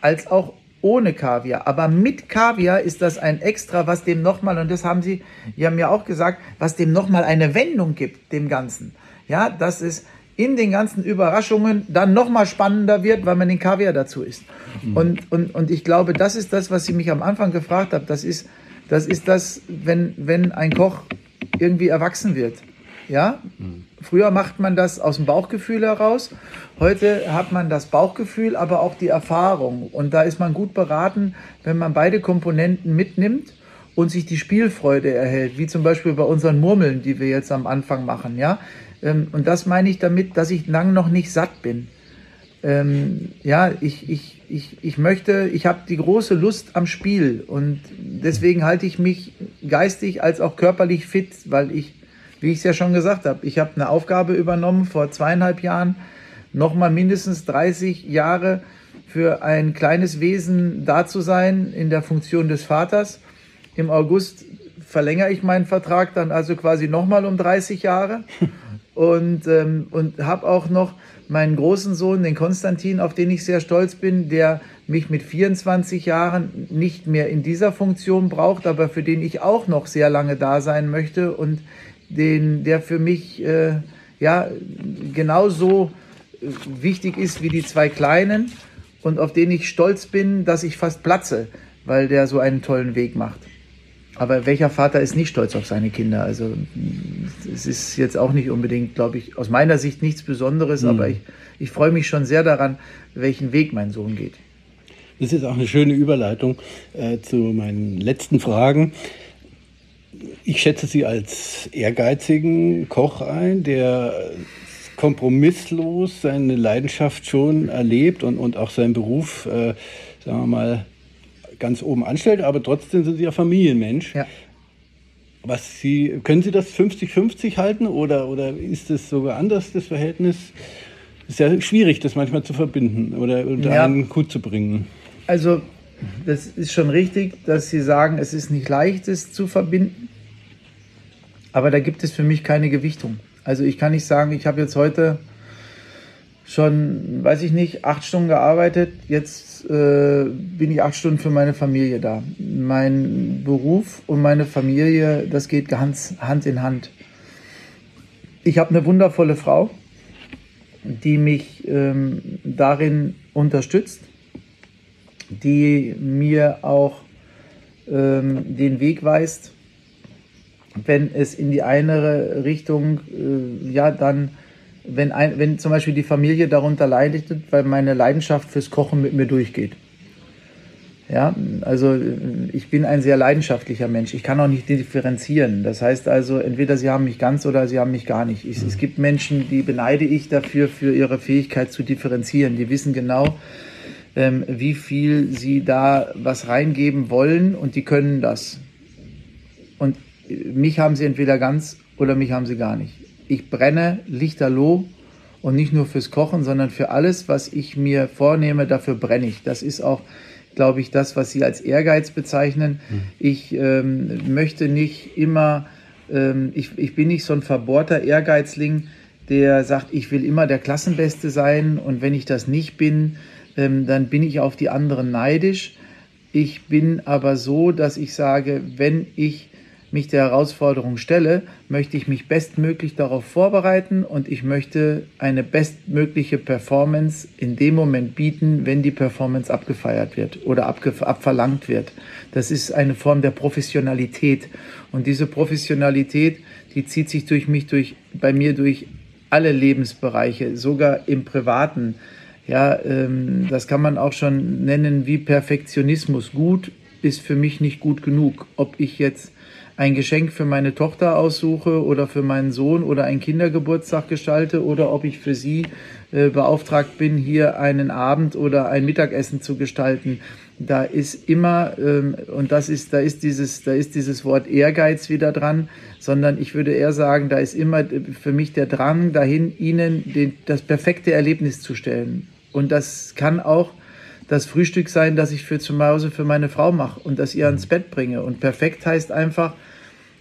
als auch ohne Kaviar. Aber mit Kaviar ist das ein Extra, was dem nochmal, und das haben Sie, Sie haben ja auch gesagt, was dem nochmal eine Wendung gibt, dem Ganzen. Ja, dass es in den ganzen Überraschungen dann nochmal spannender wird, weil man den Kaviar dazu isst. Mhm. Und, und, und ich glaube, das ist das, was Sie mich am Anfang gefragt haben. Das ist, das ist das, wenn, wenn ein Koch irgendwie erwachsen wird. Ja? Früher macht man das aus dem Bauchgefühl heraus. Heute hat man das Bauchgefühl, aber auch die Erfahrung. Und da ist man gut beraten, wenn man beide Komponenten mitnimmt und sich die Spielfreude erhält, wie zum Beispiel bei unseren Murmeln, die wir jetzt am Anfang machen. Ja? Ähm, und das meine ich damit, dass ich lang noch nicht satt bin. Ähm, ja, ich, ich, ich, ich möchte, ich habe die große Lust am Spiel und deswegen halte ich mich geistig als auch körperlich fit, weil ich, wie ich es ja schon gesagt habe, ich habe eine Aufgabe übernommen vor zweieinhalb Jahren, nochmal mindestens 30 Jahre für ein kleines Wesen da zu sein in der Funktion des Vaters. Im August verlängere ich meinen Vertrag dann also quasi nochmal um 30 Jahre [laughs] und, ähm, und habe auch noch meinen großen Sohn, den Konstantin, auf den ich sehr stolz bin, der mich mit 24 Jahren nicht mehr in dieser Funktion braucht, aber für den ich auch noch sehr lange da sein möchte und den, der für mich äh, ja genauso wichtig ist wie die zwei Kleinen und auf den ich stolz bin, dass ich fast platze, weil der so einen tollen Weg macht. Aber welcher Vater ist nicht stolz auf seine Kinder? Also es ist jetzt auch nicht unbedingt, glaube ich, aus meiner Sicht nichts Besonderes, mhm. aber ich, ich freue mich schon sehr daran, welchen Weg mein Sohn geht. Das ist auch eine schöne Überleitung äh, zu meinen letzten Fragen. Ich schätze Sie als ehrgeizigen Koch ein, der kompromisslos seine Leidenschaft schon erlebt und, und auch seinen Beruf, äh, sagen wir mal, ganz oben anstellt, aber trotzdem sind Sie ja Familienmensch. Ja. Was Sie, können Sie das 50-50 halten oder, oder ist es sogar anders, das Verhältnis? Ist ja schwierig, das manchmal zu verbinden oder unter ja. einen Hut zu bringen. Also, das ist schon richtig, dass Sie sagen, es ist nicht leicht, es zu verbinden. Aber da gibt es für mich keine Gewichtung. Also, ich kann nicht sagen, ich habe jetzt heute schon, weiß ich nicht, acht Stunden gearbeitet. Jetzt äh, bin ich acht Stunden für meine Familie da. Mein Beruf und meine Familie, das geht ganz Hand in Hand. ich habe eine wundervolle Frau, die mich ähm, darin unterstützt, die mir auch ähm, den Weg weist, wenn es in die eine Richtung, äh, ja, dann, wenn, ein, wenn zum Beispiel die Familie darunter leidet, weil meine Leidenschaft fürs Kochen mit mir durchgeht. Ja, also ich bin ein sehr leidenschaftlicher Mensch. Ich kann auch nicht differenzieren. Das heißt also, entweder sie haben mich ganz oder sie haben mich gar nicht. Ich, es gibt Menschen, die beneide ich dafür, für ihre Fähigkeit zu differenzieren. Die wissen genau, ähm, wie viel sie da was reingeben wollen und die können das. Und mich haben sie entweder ganz oder mich haben sie gar nicht. Ich brenne lichterloh und nicht nur fürs Kochen, sondern für alles, was ich mir vornehme, dafür brenne ich. Das ist auch glaube ich, das, was Sie als Ehrgeiz bezeichnen. Mhm. Ich ähm, möchte nicht immer, ähm, ich, ich bin nicht so ein verbohrter Ehrgeizling, der sagt, ich will immer der Klassenbeste sein und wenn ich das nicht bin, ähm, dann bin ich auf die anderen neidisch. Ich bin aber so, dass ich sage, wenn ich mich der Herausforderung stelle, möchte ich mich bestmöglich darauf vorbereiten und ich möchte eine bestmögliche Performance in dem Moment bieten, wenn die Performance abgefeiert wird oder abverlangt wird. Das ist eine Form der Professionalität und diese Professionalität, die zieht sich durch mich durch bei mir durch alle Lebensbereiche, sogar im privaten. Ja, ähm, das kann man auch schon nennen wie Perfektionismus. Gut ist für mich nicht gut genug. Ob ich jetzt ein Geschenk für meine Tochter aussuche oder für meinen Sohn oder einen Kindergeburtstag gestalte oder ob ich für sie äh, beauftragt bin, hier einen Abend oder ein Mittagessen zu gestalten. Da ist immer, ähm, und das ist, da ist dieses, da ist dieses Wort Ehrgeiz wieder dran, sondern ich würde eher sagen, da ist immer für mich der Drang dahin, ihnen den, das perfekte Erlebnis zu stellen. Und das kann auch das Frühstück sein, das ich für zu Hause für meine Frau mache und das ihr ans Bett bringe. Und perfekt heißt einfach,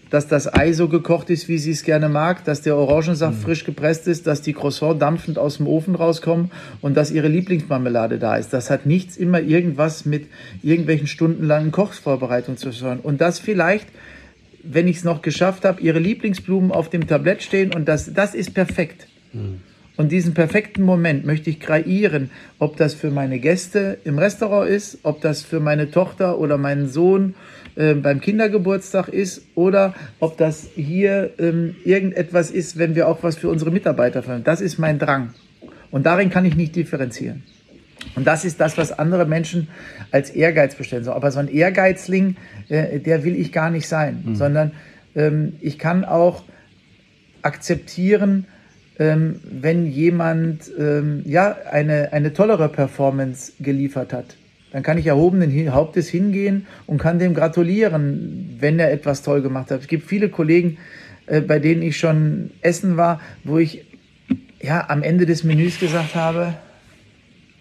dass das Ei so gekocht ist, wie sie es gerne mag, dass der Orangensaft mhm. frisch gepresst ist, dass die Croissants dampfend aus dem Ofen rauskommen und dass ihre Lieblingsmarmelade da ist. Das hat nichts immer irgendwas mit irgendwelchen stundenlangen Kochvorbereitungen zu tun. Und das vielleicht, wenn ich es noch geschafft habe, ihre Lieblingsblumen auf dem Tablett stehen und das, das ist perfekt. Mhm. Und diesen perfekten Moment möchte ich kreieren, ob das für meine Gäste im Restaurant ist, ob das für meine Tochter oder meinen Sohn äh, beim Kindergeburtstag ist oder ob das hier ähm, irgendetwas ist, wenn wir auch was für unsere Mitarbeiter verwenden. Das ist mein Drang. Und darin kann ich nicht differenzieren. Und das ist das, was andere Menschen als Ehrgeiz bestellen. Aber so ein Ehrgeizling, äh, der will ich gar nicht sein, mhm. sondern ähm, ich kann auch akzeptieren, ähm, wenn jemand ähm, ja, eine, eine tollere Performance geliefert hat. Dann kann ich erhobenen Hauptes hingehen und kann dem gratulieren, wenn er etwas toll gemacht hat. Es gibt viele Kollegen, äh, bei denen ich schon essen war, wo ich ja am Ende des Menüs gesagt habe,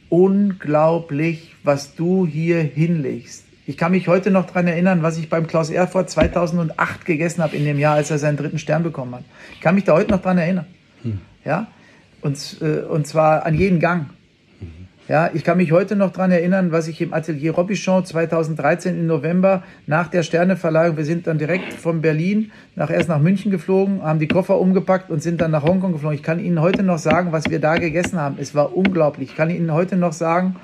unglaublich, was du hier hinlegst. Ich kann mich heute noch daran erinnern, was ich beim Klaus Erfurt 2008 gegessen habe in dem Jahr, als er seinen dritten Stern bekommen hat. Ich kann mich da heute noch daran erinnern. Hm. Ja? Und, äh, und zwar an jeden Gang. Ja, ich kann mich heute noch daran erinnern, was ich im Atelier Robichon 2013 im November nach der Sterneverleihung, wir sind dann direkt von Berlin nach erst nach München geflogen, haben die Koffer umgepackt und sind dann nach Hongkong geflogen. Ich kann Ihnen heute noch sagen, was wir da gegessen haben. Es war unglaublich. Ich kann Ihnen heute noch sagen,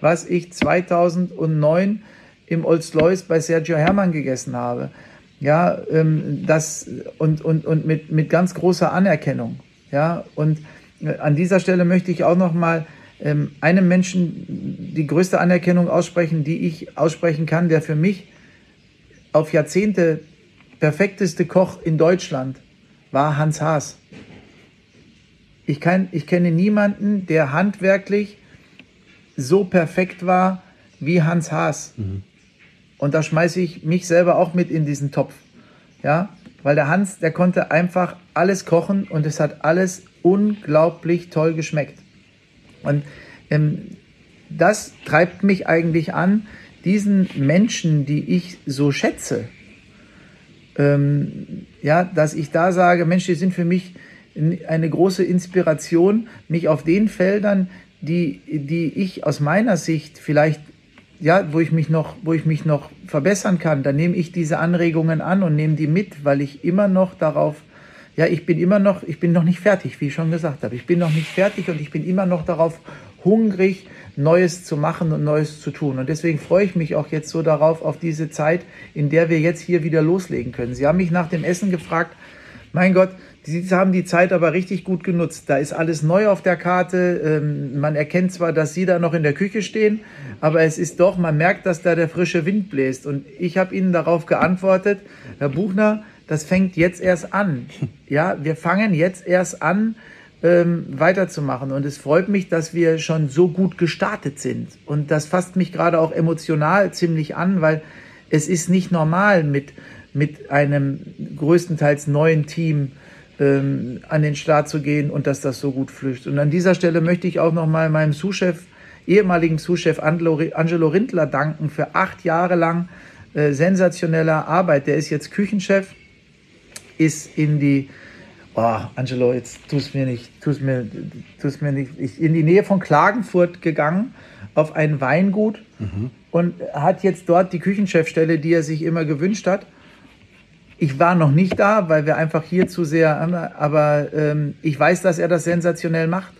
was ich 2009 im Oldslois bei Sergio Hermann gegessen habe. Ja, ähm, das und, und, und mit, mit ganz großer Anerkennung. Ja, und äh, an dieser Stelle möchte ich auch noch mal ähm, einem Menschen die größte Anerkennung aussprechen, die ich aussprechen kann, der für mich auf Jahrzehnte perfekteste Koch in Deutschland war Hans Haas. Ich, kann, ich kenne niemanden, der handwerklich so perfekt war wie Hans Haas. Mhm. Und da schmeiße ich mich selber auch mit in diesen Topf. Ja, weil der Hans, der konnte einfach alles kochen und es hat alles unglaublich toll geschmeckt. Und ähm, das treibt mich eigentlich an, diesen Menschen, die ich so schätze, ähm, ja, dass ich da sage, Mensch, die sind für mich eine große Inspiration, mich auf den Feldern, die, die ich aus meiner Sicht vielleicht, ja, wo ich mich noch, wo ich mich noch verbessern kann, dann nehme ich diese Anregungen an und nehme die mit, weil ich immer noch darauf ja, ich bin immer noch, ich bin noch nicht fertig, wie ich schon gesagt habe. Ich bin noch nicht fertig und ich bin immer noch darauf hungrig, Neues zu machen und Neues zu tun. Und deswegen freue ich mich auch jetzt so darauf, auf diese Zeit, in der wir jetzt hier wieder loslegen können. Sie haben mich nach dem Essen gefragt, mein Gott, Sie haben die Zeit aber richtig gut genutzt. Da ist alles neu auf der Karte. Ähm, man erkennt zwar, dass Sie da noch in der Küche stehen, aber es ist doch, man merkt, dass da der frische Wind bläst. Und ich habe Ihnen darauf geantwortet, Herr Buchner, das fängt jetzt erst an. Ja, wir fangen jetzt erst an, ähm, weiterzumachen. Und es freut mich, dass wir schon so gut gestartet sind. Und das fasst mich gerade auch emotional ziemlich an, weil es ist nicht normal mit, mit einem größtenteils neuen Team ähm, an den Start zu gehen und dass das so gut flüchtet. Und an dieser Stelle möchte ich auch nochmal meinem Sous-Chef, ehemaligen Sous-Chef Angelo Rindler danken für acht Jahre lang äh, sensationeller Arbeit. Der ist jetzt Küchenchef, ist in die oh, Angelo, jetzt tust mir nicht, tust mir, tust mir nicht, ich, in die Nähe von Klagenfurt gegangen auf ein Weingut mhm. und hat jetzt dort die Küchenchefstelle, die er sich immer gewünscht hat. Ich war noch nicht da, weil wir einfach hier zu sehr, aber ähm, ich weiß, dass er das sensationell macht.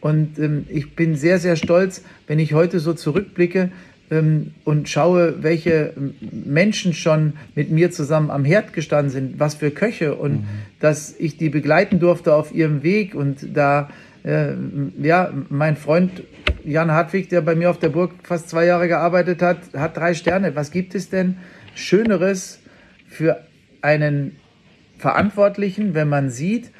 Und ähm, ich bin sehr, sehr stolz, wenn ich heute so zurückblicke, ähm, und schaue, welche Menschen schon mit mir zusammen am Herd gestanden sind, was für Köche und mhm. dass ich die begleiten durfte auf ihrem Weg und da äh, ja, mein Freund Jan Hartwig, der bei mir auf der Burg fast zwei Jahre gearbeitet hat, hat drei Sterne. Was gibt es denn Schöneres für einen Verantwortlichen, wenn man sieht,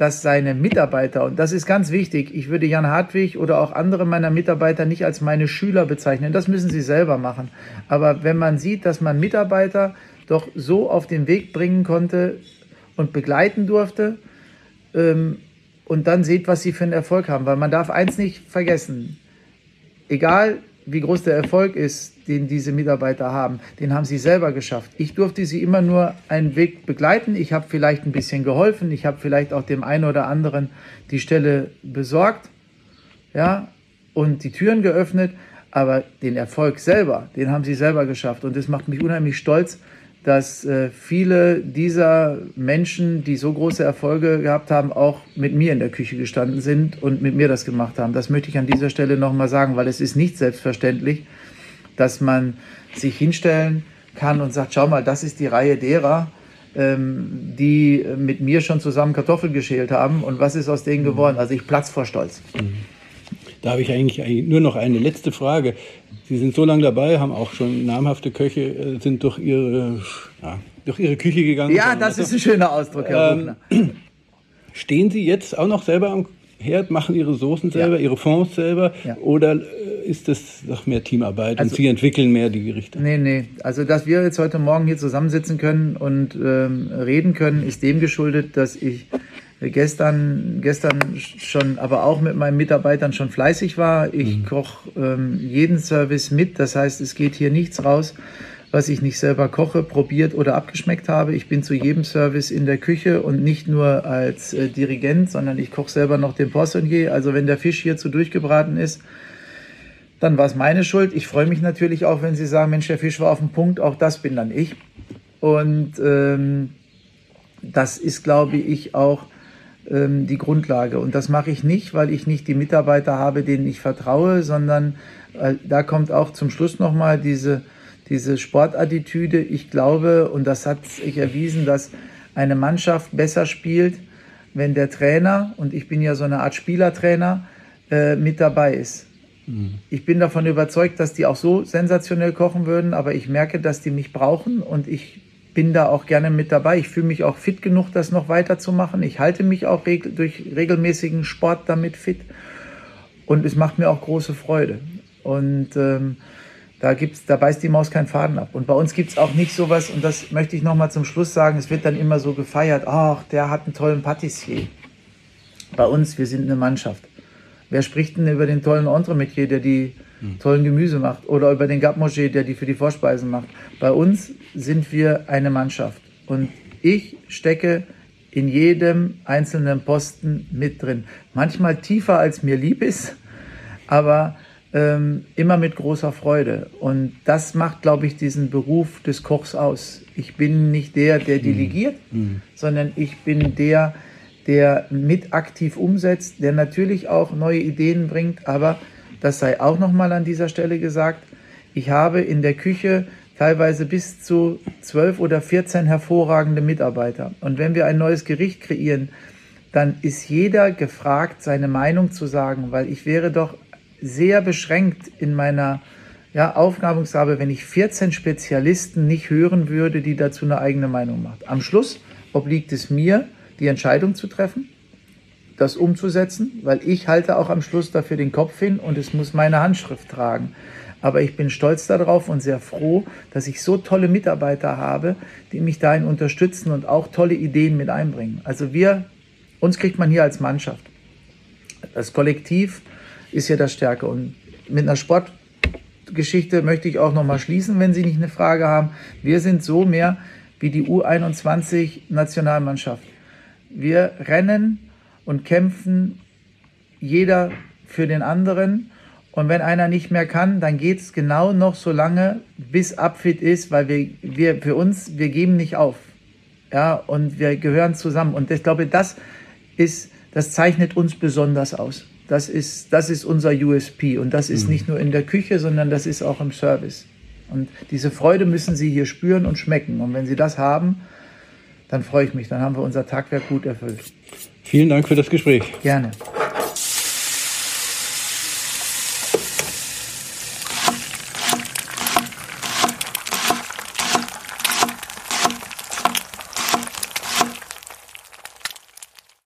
dass seine Mitarbeiter, und das ist ganz wichtig, ich würde Jan Hartwig oder auch andere meiner Mitarbeiter nicht als meine Schüler bezeichnen, das müssen sie selber machen. Aber wenn man sieht, dass man Mitarbeiter doch so auf den Weg bringen konnte und begleiten durfte, ähm, und dann seht, was sie für einen Erfolg haben, weil man darf eins nicht vergessen, egal wie groß der Erfolg ist, den diese Mitarbeiter haben, den haben sie selber geschafft. Ich durfte sie immer nur einen Weg begleiten. Ich habe vielleicht ein bisschen geholfen. Ich habe vielleicht auch dem einen oder anderen die Stelle besorgt, ja, und die Türen geöffnet. Aber den Erfolg selber, den haben sie selber geschafft. Und das macht mich unheimlich stolz, dass äh, viele dieser Menschen, die so große Erfolge gehabt haben, auch mit mir in der Küche gestanden sind und mit mir das gemacht haben. Das möchte ich an dieser Stelle nochmal sagen, weil es ist nicht selbstverständlich, dass man sich hinstellen kann und sagt, schau mal, das ist die Reihe derer, ähm, die mit mir schon zusammen Kartoffeln geschält haben und was ist aus denen geworden? Also ich platz vor Stolz. Da habe ich eigentlich nur noch eine letzte Frage. Sie sind so lange dabei, haben auch schon namhafte Köche, äh, sind durch ihre, ja, durch ihre Küche gegangen. Ja, das ist ein schöner Ausdruck, Herr ähm, [clears throat] Stehen Sie jetzt auch noch selber am Herd, machen Ihre Soßen selber, ja. Ihre Fonds selber? Ja. Oder äh, ist das noch mehr Teamarbeit also, und Sie entwickeln mehr die Gerichte? Nee, nee. Also, dass wir jetzt heute Morgen hier zusammensitzen können und ähm, reden können, ist dem geschuldet, dass ich gestern, gestern schon, aber auch mit meinen Mitarbeitern schon fleißig war. Ich mhm. koche ähm, jeden Service mit. Das heißt, es geht hier nichts raus, was ich nicht selber koche, probiert oder abgeschmeckt habe. Ich bin zu jedem Service in der Küche und nicht nur als äh, Dirigent, sondern ich koche selber noch den Poissonnier. Also wenn der Fisch hier zu durchgebraten ist, dann war es meine Schuld. Ich freue mich natürlich auch, wenn Sie sagen, Mensch, der Fisch war auf dem Punkt. Auch das bin dann ich. Und ähm, das ist, glaube ich, auch ähm, die Grundlage. Und das mache ich nicht, weil ich nicht die Mitarbeiter habe, denen ich vertraue, sondern äh, da kommt auch zum Schluss nochmal diese, diese Sportattitüde. Ich glaube, und das hat sich erwiesen, dass eine Mannschaft besser spielt, wenn der Trainer, und ich bin ja so eine Art Spielertrainer, äh, mit dabei ist. Mhm. Ich bin davon überzeugt, dass die auch so sensationell kochen würden, aber ich merke, dass die mich brauchen und ich bin da auch gerne mit dabei. Ich fühle mich auch fit genug, das noch weiterzumachen. Ich halte mich auch reg durch regelmäßigen Sport damit fit. Und es macht mir auch große Freude. Und ähm, da, gibt's, da beißt die Maus keinen Faden ab. Und bei uns gibt es auch nicht sowas, und das möchte ich nochmal zum Schluss sagen, es wird dann immer so gefeiert, ach, der hat einen tollen Patissier. Bei uns, wir sind eine Mannschaft. Wer spricht denn über den tollen Entremetier, der die tollen Gemüse macht oder über den Gapmoché, der die für die Vorspeisen macht. Bei uns sind wir eine Mannschaft und ich stecke in jedem einzelnen Posten mit drin. Manchmal tiefer als mir lieb ist, aber ähm, immer mit großer Freude. Und das macht, glaube ich, diesen Beruf des Kochs aus. Ich bin nicht der, der mhm. delegiert, mhm. sondern ich bin der, der mit aktiv umsetzt, der natürlich auch neue Ideen bringt, aber das sei auch nochmal an dieser Stelle gesagt, ich habe in der Küche teilweise bis zu zwölf oder 14 hervorragende Mitarbeiter. Und wenn wir ein neues Gericht kreieren, dann ist jeder gefragt, seine Meinung zu sagen, weil ich wäre doch sehr beschränkt in meiner ja, Aufgabengabe, wenn ich 14 Spezialisten nicht hören würde, die dazu eine eigene Meinung machen. Am Schluss obliegt es mir, die Entscheidung zu treffen, das umzusetzen, weil ich halte auch am Schluss dafür den Kopf hin und es muss meine Handschrift tragen. Aber ich bin stolz darauf und sehr froh, dass ich so tolle Mitarbeiter habe, die mich dahin unterstützen und auch tolle Ideen mit einbringen. Also wir, uns kriegt man hier als Mannschaft. Das Kollektiv ist ja das Stärke. Und mit einer Sportgeschichte möchte ich auch nochmal schließen, wenn Sie nicht eine Frage haben. Wir sind so mehr wie die U21 Nationalmannschaft. Wir rennen und kämpfen jeder für den anderen. Und wenn einer nicht mehr kann, dann geht es genau noch so lange, bis Abfit ist, weil wir, wir für uns, wir geben nicht auf. Ja, und wir gehören zusammen. Und ich glaube, das ist, das zeichnet uns besonders aus. Das ist, das ist unser USP. Und das ist mhm. nicht nur in der Küche, sondern das ist auch im Service. Und diese Freude müssen Sie hier spüren und schmecken. Und wenn Sie das haben, dann freue ich mich. Dann haben wir unser Tagwerk gut erfüllt. Vielen Dank für das Gespräch. Gerne.